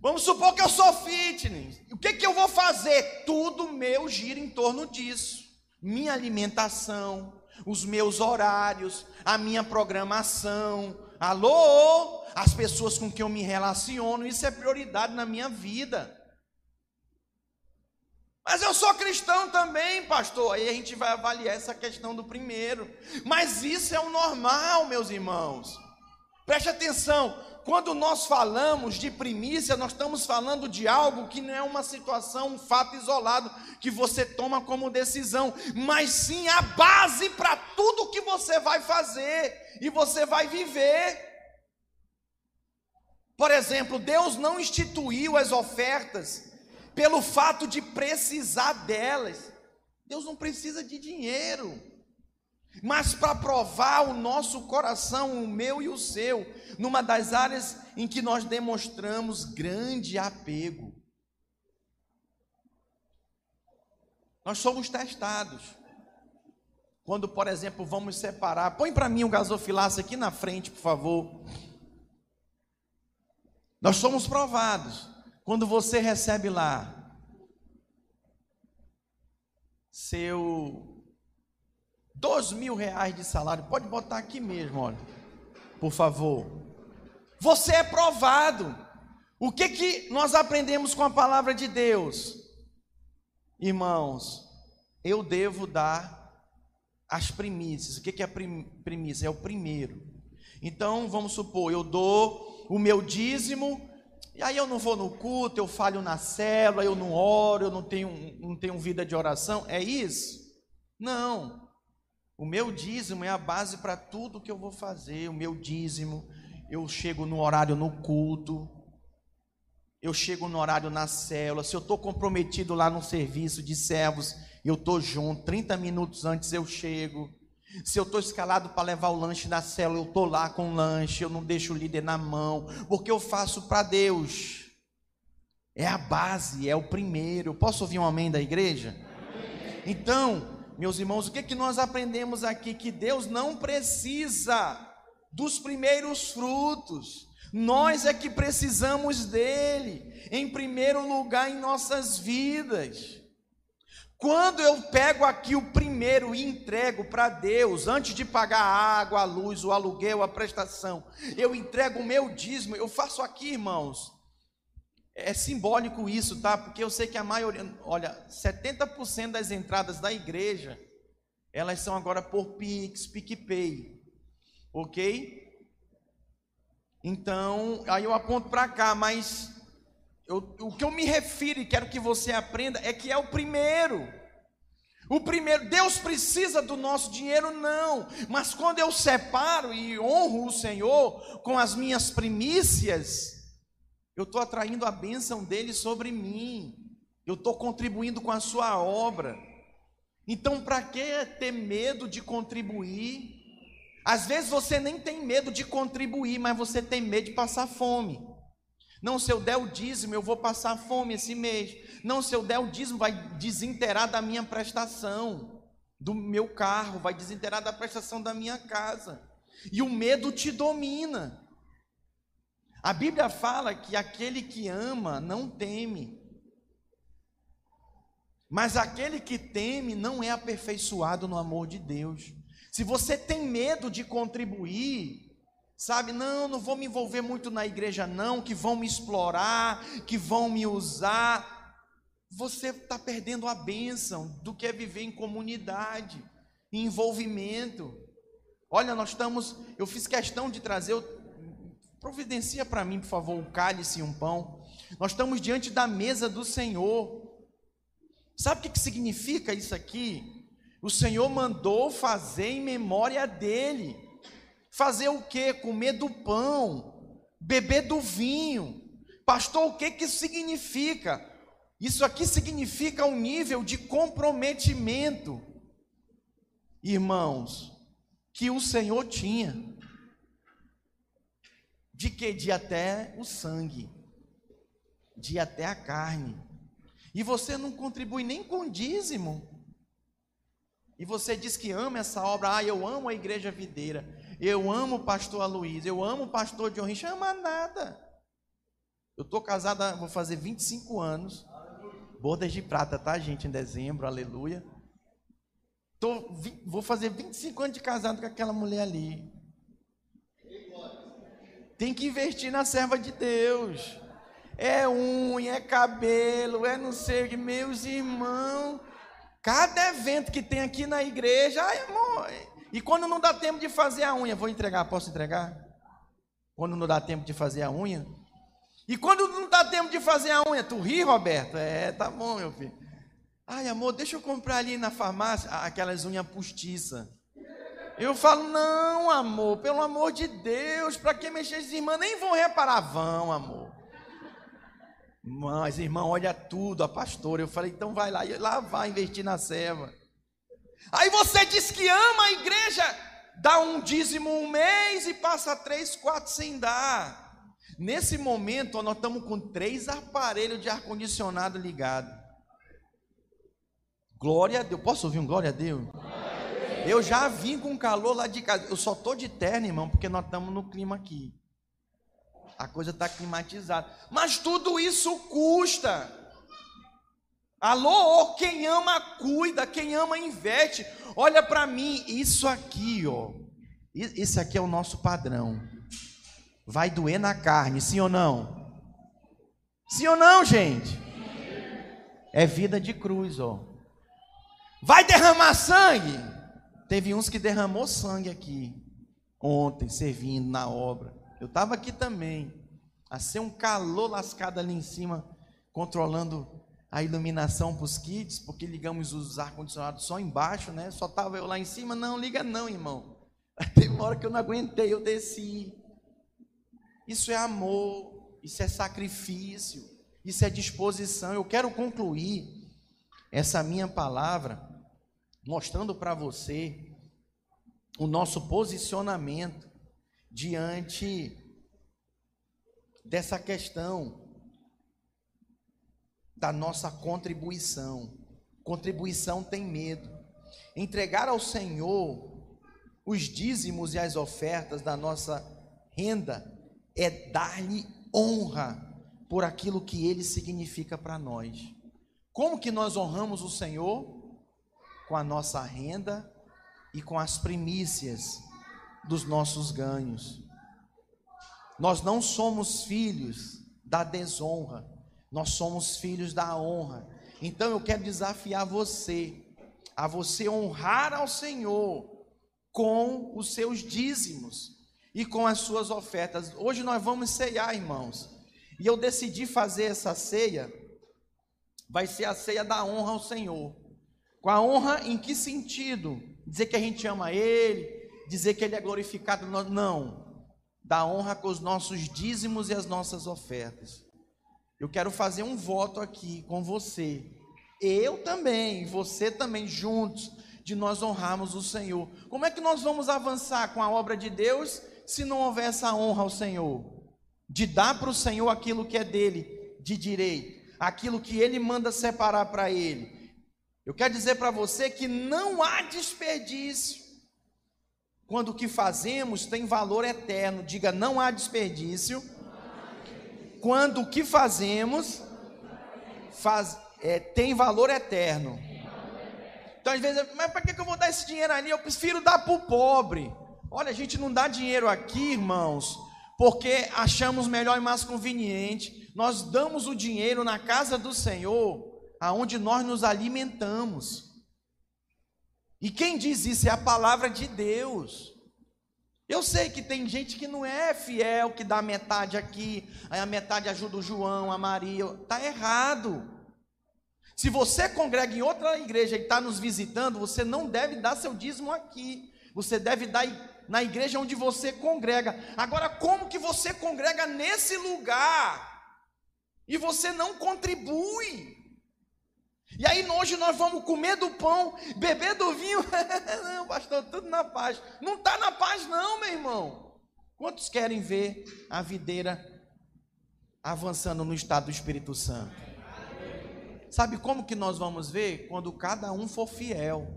A: Vamos supor que eu sou fitness. O que, que eu vou fazer? Tudo meu gira em torno disso. Minha alimentação, os meus horários, a minha programação. Alô? As pessoas com quem eu me relaciono, isso é prioridade na minha vida. Mas eu sou cristão também, pastor. Aí a gente vai avaliar essa questão do primeiro. Mas isso é o normal, meus irmãos. Preste atenção, quando nós falamos de primícia, nós estamos falando de algo que não é uma situação, um fato isolado que você toma como decisão, mas sim a base para tudo que você vai fazer e você vai viver. Por exemplo, Deus não instituiu as ofertas pelo fato de precisar delas. Deus não precisa de dinheiro mas para provar o nosso coração, o meu e o seu, numa das áreas em que nós demonstramos grande apego. Nós somos testados. Quando, por exemplo, vamos separar, põe para mim um gasofilaço aqui na frente, por favor. Nós somos provados. Quando você recebe lá seu Dois mil reais de salário, pode botar aqui mesmo, olha, por favor. Você é provado. O que que nós aprendemos com a palavra de Deus? Irmãos, eu devo dar as primícias. O que que é primícia? É o primeiro. Então, vamos supor, eu dou o meu dízimo, e aí eu não vou no culto, eu falho na célula, eu não oro, eu não tenho, não tenho vida de oração. É isso? Não. O meu dízimo é a base para tudo que eu vou fazer. O meu dízimo, eu chego no horário no culto, eu chego no horário na célula. Se eu estou comprometido lá no serviço de servos, eu estou junto. 30 minutos antes eu chego. Se eu estou escalado para levar o lanche na célula, eu estou lá com o lanche. Eu não deixo o líder na mão, porque eu faço para Deus. É a base, é o primeiro. Posso ouvir um amém da igreja? Então, meus irmãos, o que, que nós aprendemos aqui? Que Deus não precisa dos primeiros frutos, nós é que precisamos dele, em primeiro lugar em nossas vidas. Quando eu pego aqui o primeiro e entrego para Deus, antes de pagar a água, a luz, o aluguel, a prestação, eu entrego o meu dízimo, eu faço aqui, irmãos, É simbólico isso, tá? Porque eu sei que a maioria, olha, 70% das entradas da igreja, elas são agora por Pix, PicPay. OK? Então, aí eu aponto para cá, mas eu, o que eu me refiro e quero que você aprenda é que é o primeiro. O primeiro, Deus precisa do nosso dinheiro? Não, mas quando eu separo e honro o Senhor com as minhas primícias, eu estou atraindo a bênção dele sobre mim, eu estou contribuindo com a sua obra. Então, para que ter medo de contribuir? Às vezes você nem tem medo de contribuir, mas você tem medo de passar fome. Não, se eu der o dízimo, eu vou passar fome esse mês. Não, se eu der o dízimo, vai desinteirar da minha prestação, do meu carro, vai desinteirar da prestação da minha casa. E o medo te domina. A Bíblia fala que aquele que ama não teme. Mas aquele que teme não é aperfeiçoado no amor de Deus. Se você tem medo de contribuir, Sabe, não, não vou me envolver muito na igreja, não, que vão me explorar, que vão me usar. Você está perdendo a bênção do que é viver em comunidade, em envolvimento. Olha, nós estamos, eu fiz questão de trazer, providencia para mim, por favor, um cálice e um pão. Nós estamos diante da mesa do Senhor. Sabe o que, significa isso aqui? O Senhor mandou fazer em memória dele. Fazer o que? Comer do pão, beber do vinho. Pastor, o que que isso significa? Isso aqui significa um nível de comprometimento, irmãos, que o Senhor tinha. De que? De até o sangue, de até a carne. E você não contribui nem com dízimo. E você diz que ama essa obra, ah, eu amo a igreja videira. Eu amo o pastor Aloysio, eu amo o pastor John Rich, ama nada. Eu estou casada, vou fazer 25 anos. Bodas de prata, tá, gente? Em dezembro, aleluia. Tô, vou fazer 25 anos de casado com aquela mulher ali. Tem que investir na serva de Deus. É unha, é cabelo, é não sei o que. Meus irmãos, cada evento que tem aqui na igreja, ai, amor, e quando não dá tempo de fazer a unha, vou entregar, posso entregar? Quando não dá tempo de fazer a unha? E quando não dá tempo de fazer a unha, tu ri, Roberto? É, tá bom, meu filho. Ai, amor, deixa eu comprar ali na farmácia aquelas unhas postiças. Eu falo, não, amor, pelo amor de Deus, para que mexer as irmãs? Nem vão reparar, vão, amor. Mas, irmão, olha tudo, a pastora. Eu falei, então vai lá, e lá vai investir na serva. Aí você diz que ama a igreja, dá um dízimo um mês e passa três, quatro sem dar. Nesse momento, nós estamos com três aparelhos de ar-condicionado ligado. Glória a Deus. Posso ouvir um glória a Deus? Eu já vim com calor lá de casa. Eu só estou de terno, irmão, porque nós estamos no clima aqui. A coisa está climatizada. Mas tudo isso custa. Alô, quem ama cuida, quem ama investe. Olha para mim, isso aqui, ó. Isso aqui é o nosso padrão. Vai doer na carne, sim ou não? Sim ou não, gente? É vida de cruz, ó. Vai derramar sangue? Teve uns que derramou sangue aqui ontem, servindo na obra. Eu estava aqui também. A ser um calor lascado ali em cima, controlando a iluminação para os kits, porque ligamos os ar-condicionados só embaixo, né? Só estava eu lá em cima. Não, liga não, irmão. [LAUGHS] Teve uma hora que eu não aguentei, eu desci. Isso é amor, isso é sacrifício, isso é disposição. Eu quero concluir essa minha palavra mostrando para você o nosso posicionamento diante dessa questão da nossa contribuição. Contribuição tem medo. Entregar ao Senhor os dízimos e as ofertas da nossa renda é dar-lhe honra por aquilo que ele significa para nós. Como que nós honramos o Senhor? Com a nossa renda e com as primícias dos nossos ganhos. Nós não somos filhos da desonra, Nós somos filhos da honra. Então eu quero desafiar você a você honrar ao Senhor com os seus dízimos e com as suas ofertas. Hoje nós vamos ceiar, irmãos. E eu decidi fazer essa ceia, vai ser a ceia da honra ao Senhor. Com a honra em que sentido? Dizer que a gente ama Ele, dizer que Ele é glorificado. Não. Da honra com os nossos dízimos e as nossas ofertas. Eu quero fazer um voto aqui com você. Eu também, você também, juntos, de nós honrarmos o Senhor. Como é que nós vamos avançar com a obra de Deus se não houver essa honra ao Senhor? De dar para o Senhor aquilo que é dele, de direito, aquilo que ele manda separar para ele. Eu quero dizer para você que não há desperdício. Quando o que fazemos tem valor eterno, diga não há desperdício. Quando o que fazemos faz, é, tem valor eterno. Então, às vezes, mas para que eu vou dar esse dinheiro ali? Eu prefiro dar para o pobre. Olha, a gente não dá dinheiro aqui, irmãos, porque achamos melhor e mais conveniente. Nós damos o dinheiro na casa do Senhor, aonde nós nos alimentamos. E quem diz isso é a palavra de Deus. Eu sei que tem gente que não é fiel, que dá metade aqui, aí a metade ajuda o João, a Maria. Está errado. Se você congrega em outra igreja e está nos visitando, você não deve dar seu dízimo aqui. Você deve dar na igreja onde você congrega. Agora, como que você congrega nesse lugar e você não contribui? E aí hoje nós vamos comer do pão, beber do vinho. [LAUGHS] não, pastor, tudo na paz. Não está na paz, não, meu irmão. Quantos querem ver a videira avançando no estado do Espírito Santo? Sabe como que nós vamos ver? Quando cada um for fiel.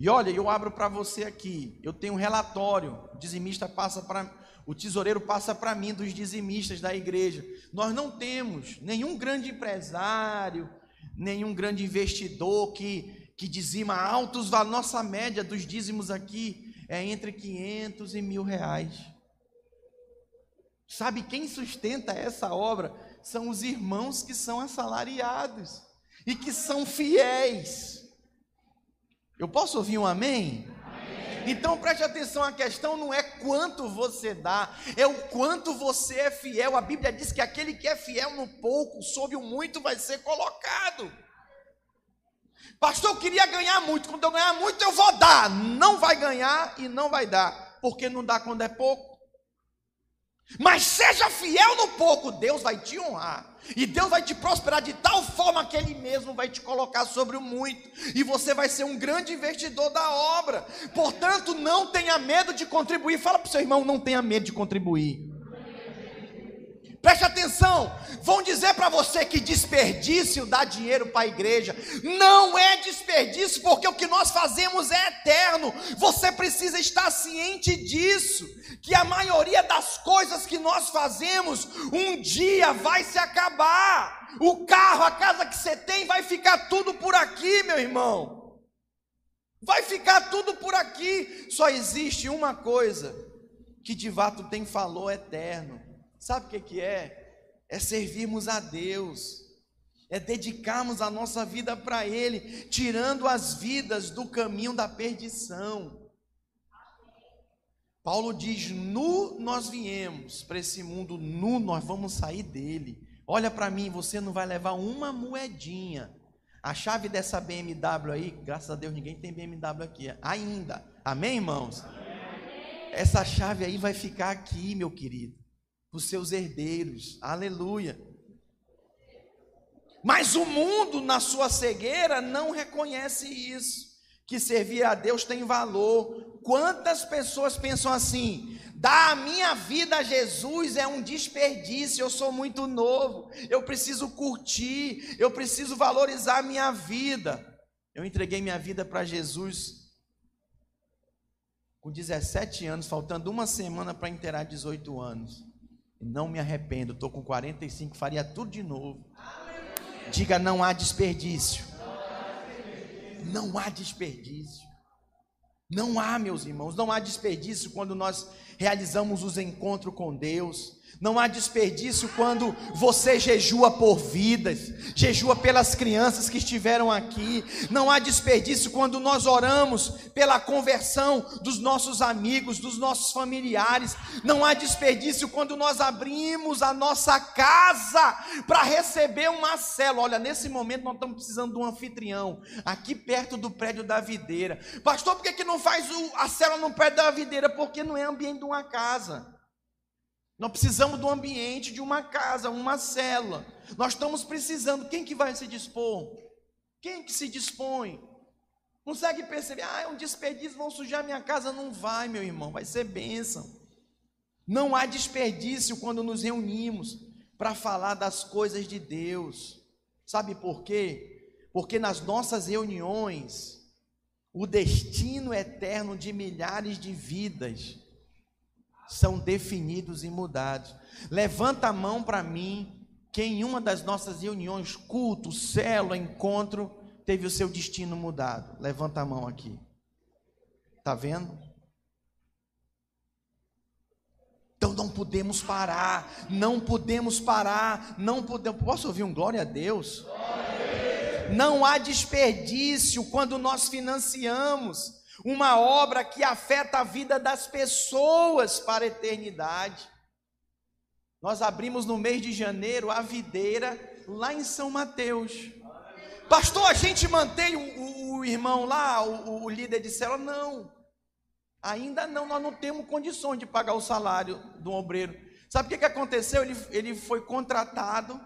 A: E olha, eu abro para você aqui. Eu tenho um relatório. O dizimista passa para o tesoureiro passa para mim dos dizimistas da igreja. Nós não temos nenhum grande empresário, nenhum grande investidor que, que dizima altos. A nossa média dos dízimos aqui é entre 500 e mil reais. Sabe quem sustenta essa obra? são os irmãos que são assalariados e que são fiéis. Eu posso ouvir um amém? Então preste atenção, a questão não é quanto você dá, é o quanto você é fiel. A Bíblia diz que aquele que é fiel no pouco, sob o muito vai ser colocado. Pastor, eu queria ganhar muito. Quando eu ganhar muito, eu vou dar. Não vai ganhar e não vai dar. Porque não dá quando é pouco. Mas seja fiel no pouco, Deus vai te honrar. E Deus vai te prosperar de tal forma que Ele mesmo vai te colocar sobre o muito. E você vai ser um grande investidor da obra. Portanto, não tenha medo de contribuir. Fala para o seu irmão: não tenha medo de contribuir. Preste atenção, vão dizer para você que desperdício dar dinheiro para a igreja. Não é desperdício, porque o que nós fazemos é eterno. Você precisa estar ciente disso, que a maioria das coisas que nós fazemos um dia vai se acabar. O carro, a casa que você tem vai ficar tudo por aqui, meu irmão. Vai ficar tudo por aqui. Só existe uma coisa que de fato tem valor eterno Sabe o que, que é? É servirmos a Deus, é dedicarmos a nossa vida para Ele, tirando as vidas do caminho da perdição. Paulo diz: nu nós viemos para esse mundo, nu nós vamos sair dele. Olha para mim, você não vai levar uma moedinha. A chave dessa BMW aí, graças a Deus ninguém tem BMW aqui ainda. Amém, irmãos? Amém. Essa chave aí vai ficar aqui, meu querido os seus herdeiros. Aleluia. Mas o mundo, na sua cegueira, não reconhece isso. Que servir a Deus tem valor. Quantas pessoas pensam assim? Dar a minha vida a Jesus é um desperdício. Eu sou muito novo. Eu preciso curtir. Eu preciso valorizar a minha vida. Eu entreguei minha vida para Jesus com 17 anos, faltando uma semana para inteirar 18 anos. Não me arrependo, estou com 45, faria tudo de novo. Diga: não há desperdício. Não há desperdício. Não há, meus irmãos, não há desperdício quando nós realizamos os encontros com Deus. Não há desperdício quando você jejua por vidas, jejua pelas crianças que estiveram aqui. Não há desperdício quando nós oramos pela conversão dos nossos amigos, dos nossos familiares. Não há desperdício quando nós abrimos a nossa casa para receber uma célula. Olha, nesse momento nós estamos precisando de um anfitrião aqui perto do prédio da videira. Pastor, por que, que não faz a célula no prédio da videira? Porque não é ambiente uma casa. Nós precisamos do ambiente de uma casa, uma célula. Nós estamos precisando. Quem que vai se dispor? Quem que se dispõe? Consegue perceber? Ah, é um desperdício, vão sujar minha casa. Não vai, meu irmão, vai ser bênção. Não há desperdício quando nos reunimos para falar das coisas de Deus. Sabe por quê? Porque nas nossas reuniões, o destino eterno de milhares de vidas são definidos e mudados. Levanta a mão para mim, quem em uma das nossas reuniões, culto, célula, encontro, teve o seu destino mudado. Levanta a mão aqui. Tá vendo? Então não podemos parar, não podemos parar, não podemos. Posso ouvir um glória a Deus? Glória a Deus. Não há desperdício quando nós financiamos uma obra que afeta a vida das pessoas para a eternidade. Nós abrimos no mês de janeiro a videira lá em São Mateus. Pastor, a gente mantém o, o, o irmão lá, o, o, líder de célula? Não. Ainda não, nós não temos condições de pagar o salário do obreiro. Sabe o que, que aconteceu? Ele, ele foi contratado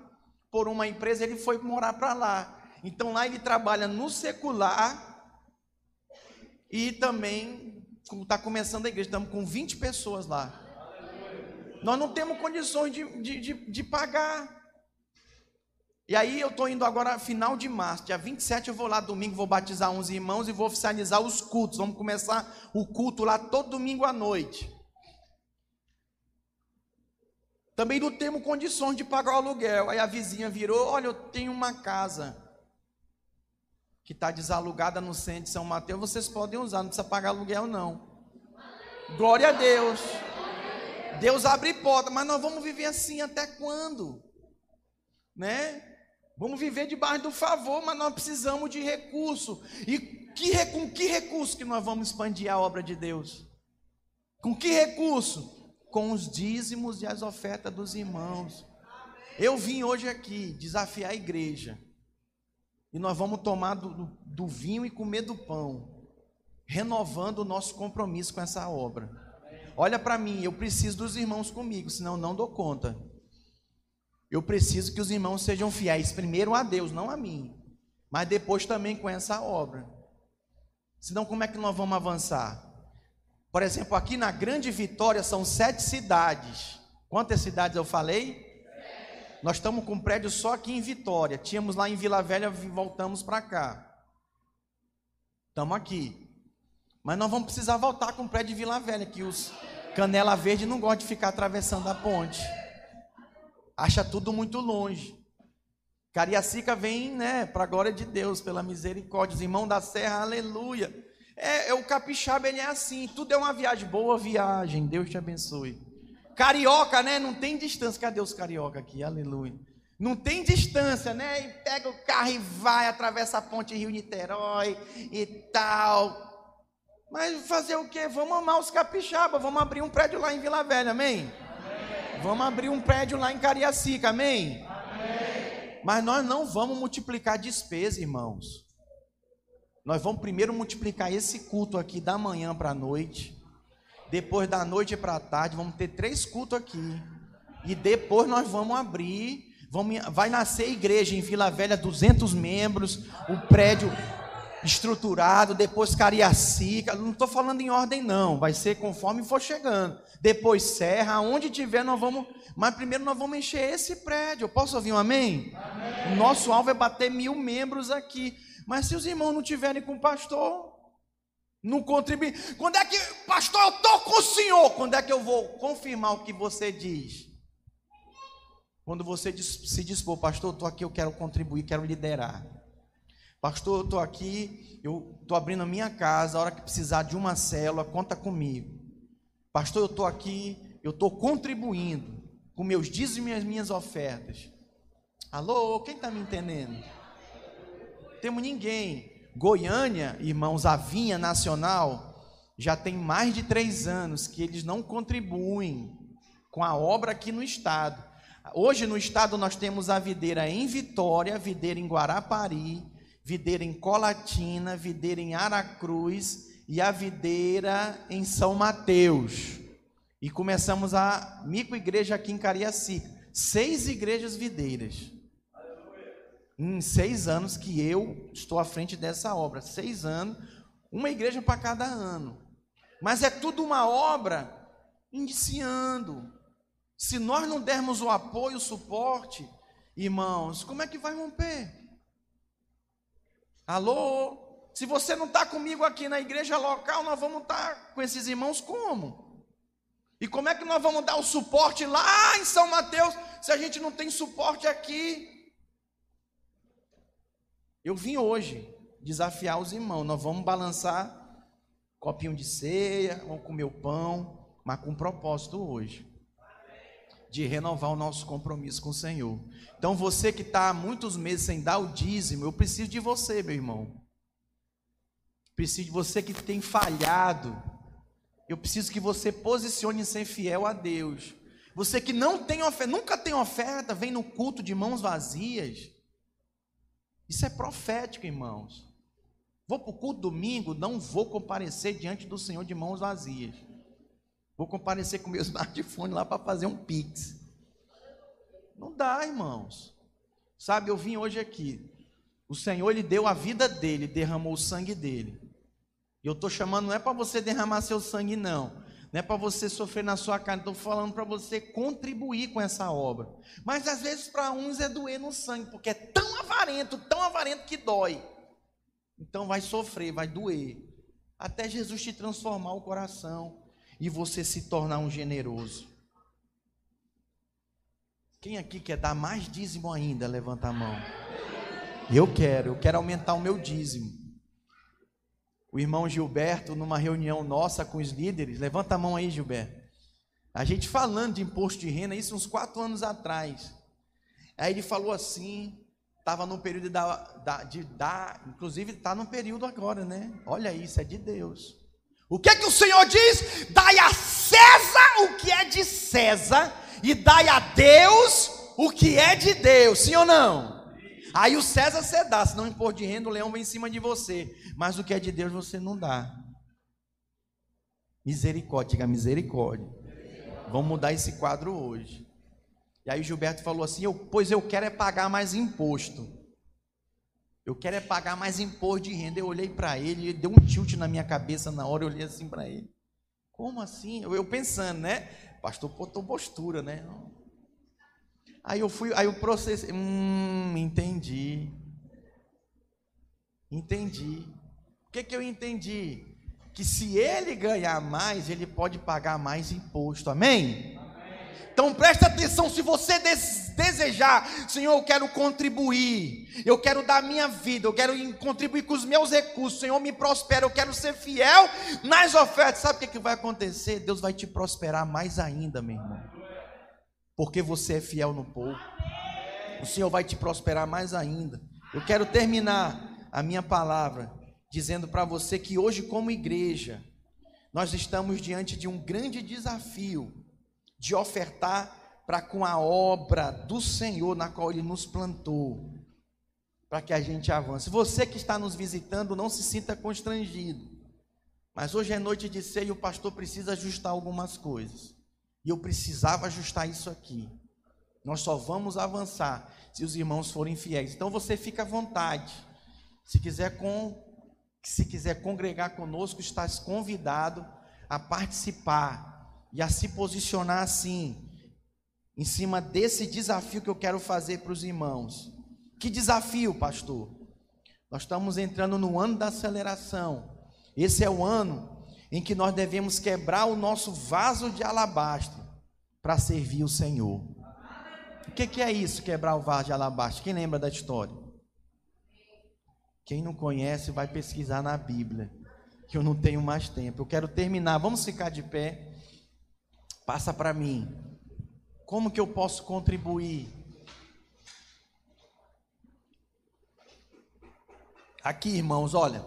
A: por uma empresa, ele foi morar para lá. Então lá ele trabalha no secular e também está começando a igreja, estamos com 20 pessoas lá. Nós não temos condições de, de, de, de pagar. E aí eu estou indo agora final de março, dia 27 eu vou lá domingo, vou batizar uns irmãos e vou oficializar os cultos. Vamos começar o culto lá todo domingo à noite. Também não temos condições de pagar o aluguel. Aí a vizinha virou: Olha, eu tenho uma casa que está desalugada no centro de São Mateus, vocês podem usar, não precisa pagar aluguel não. Glória a Deus. Deus abre porta, mas nós vamos viver assim até quando? Né? Vamos viver debaixo do favor, mas nós precisamos de recurso. E que, com que recurso que nós vamos expandir a obra de Deus? Com que recurso? Com os dízimos e as ofertas dos irmãos. Eu vim hoje aqui desafiar a igreja e nós vamos tomar do, do vinho e comer do pão, renovando o nosso compromisso com essa obra. Olha para mim, eu preciso dos irmãos comigo, senão não dou conta. Eu preciso que os irmãos sejam fiéis primeiro a Deus, não a mim, mas depois também com essa obra. Senão, como é que nós vamos avançar? Por exemplo, aqui na Grande Vitória são sete cidades. Quantas cidades eu falei? Nós estamos com um prédio só aqui em Vitória. Tínhamos lá em Vila Velha, voltamos para cá. Estamos aqui. Mas nós vamos precisar voltar com o prédio de Vila Velha, que os Canela Verde não gostam de ficar atravessando a ponte. Acha tudo muito longe. Cariacica vem, né, para a glória de Deus, pela misericórdia. Os irmãos da serra, aleluia. É, é, o capixaba, ele é assim. Tudo é uma viagem. Boa viagem. Deus te abençoe. Carioca, né? Não tem distância. Cadê os carioca aqui? Aleluia. Não tem distância, né? E pega o carro e vai, atravessa a ponte Rio Niterói e tal. Mas fazer o quê? Vamos amar os capixaba, vamos abrir um prédio lá em Vila Velha, amém? amém. Vamos abrir um prédio lá em Cariacica, amém? amém? Mas nós não vamos multiplicar despesa, irmãos. Nós vamos primeiro multiplicar esse culto aqui da manhã para a noite. Depois da noite para a tarde, vamos ter três cultos aqui. E depois nós vamos abrir. Vamos, vai nascer igreja em Vila Velha, 200 membros. O prédio estruturado. Depois Cariacica. Não estou falando em ordem, não. Vai ser conforme for chegando. Depois Serra. Onde tiver, nós vamos. Mas primeiro nós vamos encher esse prédio. Eu posso ouvir um amém? amém? O nosso alvo é bater mil membros aqui. Mas se os irmãos não tiverem com o pastor, não contribui. Quando é que, pastor, eu estou com o senhor. Quando é que eu vou confirmar o que você diz? Quando você se dispor, pastor, eu estou aqui, eu quero contribuir, quero liderar. Pastor, eu estou aqui, eu estou abrindo a minha casa, a hora que precisar de uma célula, conta comigo. Pastor, eu estou aqui, eu estou contribuindo com meus dízimos e as minhas ofertas. Alô, quem está me entendendo? Temos ninguém. Goiânia, irmãos, a Vinha Nacional, já tem mais de três anos que eles não contribuem com a obra aqui no estado. Hoje no estado nós temos a videira em Vitória, videira em Guarapari, videira em Colatina, videira em Aracruz e a videira em São Mateus. E começamos a microigreja aqui em Cariacica. Seis igrejas videiras. Em seis anos que eu estou à frente dessa obra. Seis anos, uma igreja para cada ano. Mas é tudo uma obra iniciando. Se nós não dermos o apoio, o suporte, irmãos, como é que vai romper? Alô? Se você não está comigo aqui na igreja local, nós vamos estar tá com esses irmãos como? E como é que nós vamos dar o suporte lá em São Mateus, se a gente não tem suporte aqui? Eu vim hoje desafiar os irmãos. Nós vamos balançar copinho de ceia, vamos comer o pão, mas com propósito hoje de renovar o nosso compromisso com o Senhor. Então, você que está há muitos meses sem dar o dízimo, eu preciso de você, meu irmão. Preciso de você que tem falhado. Eu preciso que você posicione ser fiel a Deus. Você que não tem oferta, nunca tem oferta, vem no culto de mãos vazias. Isso é profético, irmãos. Vou para o culto domingo, não vou comparecer diante do Senhor de mãos vazias. Vou comparecer com meu [LAUGHS] smartphone lá para fazer um pix. Não dá, irmãos. Sabe, eu vim hoje aqui. O Senhor, Ele deu a vida dele, derramou o sangue dele. E eu estou chamando, não é para você derramar seu sangue, não. Não é para você sofrer na sua carne. Estou falando para você contribuir com essa obra. Mas às vezes para uns é doer no sangue, porque é tão avarento, tão avarento que dói. Então vai sofrer, vai doer. Até Jesus te transformar o coração e você se tornar um generoso. Quem aqui quer dar mais dízimo ainda? Levanta a mão. Eu quero, eu quero aumentar o meu dízimo. O irmão Gilberto, numa reunião nossa com os líderes, levanta a mão aí, Gilberto. A gente falando de imposto de renda, isso uns quatro anos atrás. Aí ele falou assim, estava no período da, da, de dar, inclusive está no período agora, né? Olha isso, é de Deus. O que é que o Senhor diz? Dai a César o que é de César e dai a Deus o que é de Deus, sim ou não? Aí o César você dá, se não impor de renda, o leão vem em cima de você. Mas o que é de Deus você não dá. Misericórdia, diga misericórdia. Vamos mudar esse quadro hoje. E aí Gilberto falou assim: eu, pois eu quero é pagar mais imposto. Eu quero é pagar mais imposto de renda. Eu olhei para ele, ele deu um tilt na minha cabeça na hora, eu olhei assim para ele. Como assim? Eu, eu pensando, né? Pastor botou postura, né? Aí eu fui, aí eu processei, hum, entendi. Entendi. O que que eu entendi? Que se ele ganhar mais, ele pode pagar mais imposto. Amém? Então presta atenção, se você desejar, Senhor, eu quero contribuir, eu quero dar minha vida, eu quero contribuir com os meus recursos, Senhor, me prospera, eu quero ser fiel nas ofertas. Sabe o que, que vai acontecer? Deus vai te prosperar mais ainda, meu irmão, porque você é fiel no pouco. O Senhor vai te prosperar mais ainda. Eu quero terminar a minha palavra dizendo para você que hoje, como igreja, nós estamos diante de um grande desafio de ofertar para com a obra do Senhor na qual Ele nos plantou, para que a gente avance. Você que está nos visitando, não se sinta constrangido. Mas hoje é noite de ceia e o pastor precisa ajustar algumas coisas. E eu precisava ajustar isso aqui. Nós só vamos avançar se os irmãos forem fiéis. Então você fica à vontade. Se quiser com se quiser congregar conosco, estás convidado a participar e a se posicionar assim, em cima desse desafio que eu quero fazer para os irmãos. Que desafio, pastor? Nós estamos entrando no ano da aceleração. Esse é o ano em que nós devemos quebrar o nosso vaso de alabastro para servir o Senhor. O que, que, é isso, quebrar o vaso de alabastro? Quem lembra da história? Quem não conhece, vai pesquisar na Bíblia, que eu não tenho mais tempo. Eu quero terminar. Vamos ficar de pé. Passa para mim. Como que eu posso contribuir? Aqui, irmãos, olha,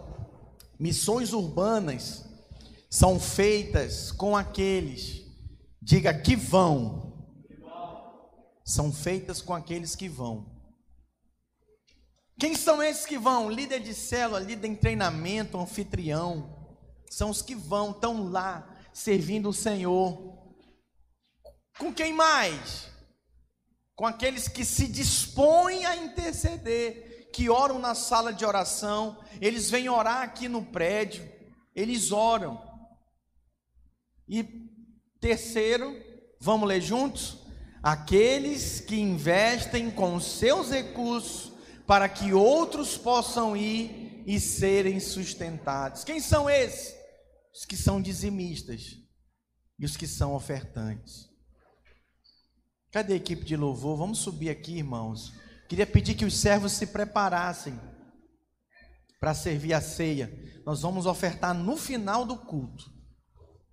A: missões urbanas são feitas com aqueles, diga que vão, são feitas com aqueles que vão. Quem são esses que vão? Líder de célula, líder em treinamento, anfitrião. São os que vão, estão lá, servindo o Senhor. Com quem mais? Com aqueles que se dispõem a interceder, que oram na sala de oração, eles vêm orar aqui no prédio, eles oram. E terceiro, vamos ler juntos? Aqueles que investem com seus recursos para que outros possam ir e serem sustentados. Quem são esses? Os que são dizimistas e os que são ofertantes. Cadê a equipe de louvor? Vamos subir aqui, irmãos. Queria pedir que os servos se preparassem para servir a ceia. Nós vamos ofertar no final do culto.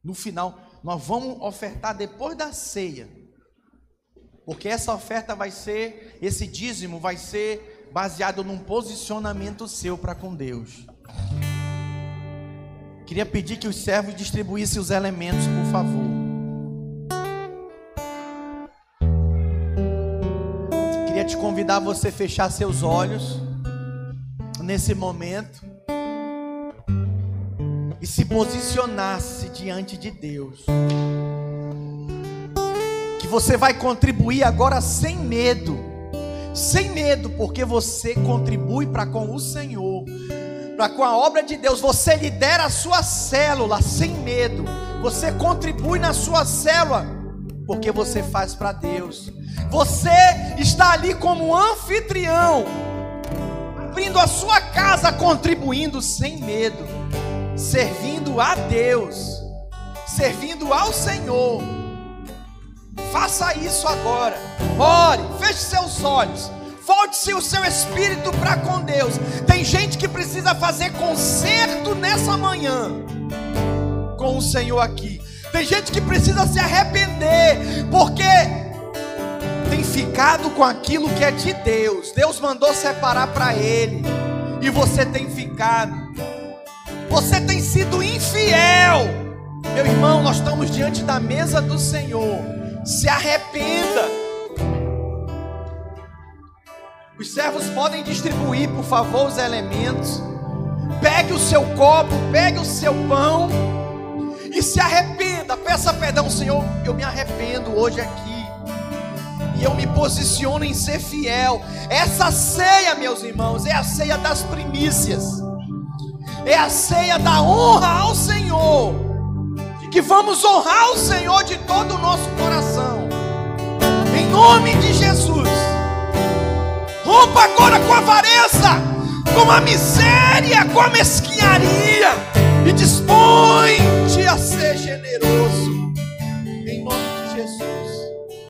A: No final, nós vamos ofertar depois da ceia. Porque essa oferta vai ser, esse dízimo vai ser baseado num posicionamento seu para com Deus. Queria pedir que os servos distribuíssem os elementos, por favor. Queria te convidar a você fechar seus olhos nesse momento e se posicionasse diante de Deus. Que você vai contribuir agora sem medo sem medo, porque você contribui para com o Senhor, para com a obra de Deus. Você lidera a sua célula sem medo. Você contribui na sua célula, porque você faz para Deus. Você está ali como anfitrião, abrindo a sua casa, contribuindo sem medo, servindo a Deus, servindo ao Senhor. Faça isso agora. Ore, feche seus olhos. Volte-se o seu espírito para com Deus. Tem gente que precisa fazer conserto nessa manhã com o Senhor aqui. Tem gente que precisa se arrepender porque tem ficado com aquilo que é de Deus. Deus mandou separar para ele e você tem ficado. Você tem sido infiel. Meu irmão, nós estamos diante da mesa do Senhor se arrependa. Os servos podem distribuir, por favor, os elementos. Pegue o seu copo, pegue o seu pão e se arrependa. Peça perdão, Senhor. Eu me arrependo hoje aqui. E eu me posiciono em ser fiel. Essa ceia, meus irmãos, é a ceia das primícias é a ceia da honra ao Senhor, que vamos honrar o Senhor de todo o nosso coração, em nome de Jesus. Rompa agora com a avareza, com a miséria, com a mesquinharia, e dispõe-te a ser generoso.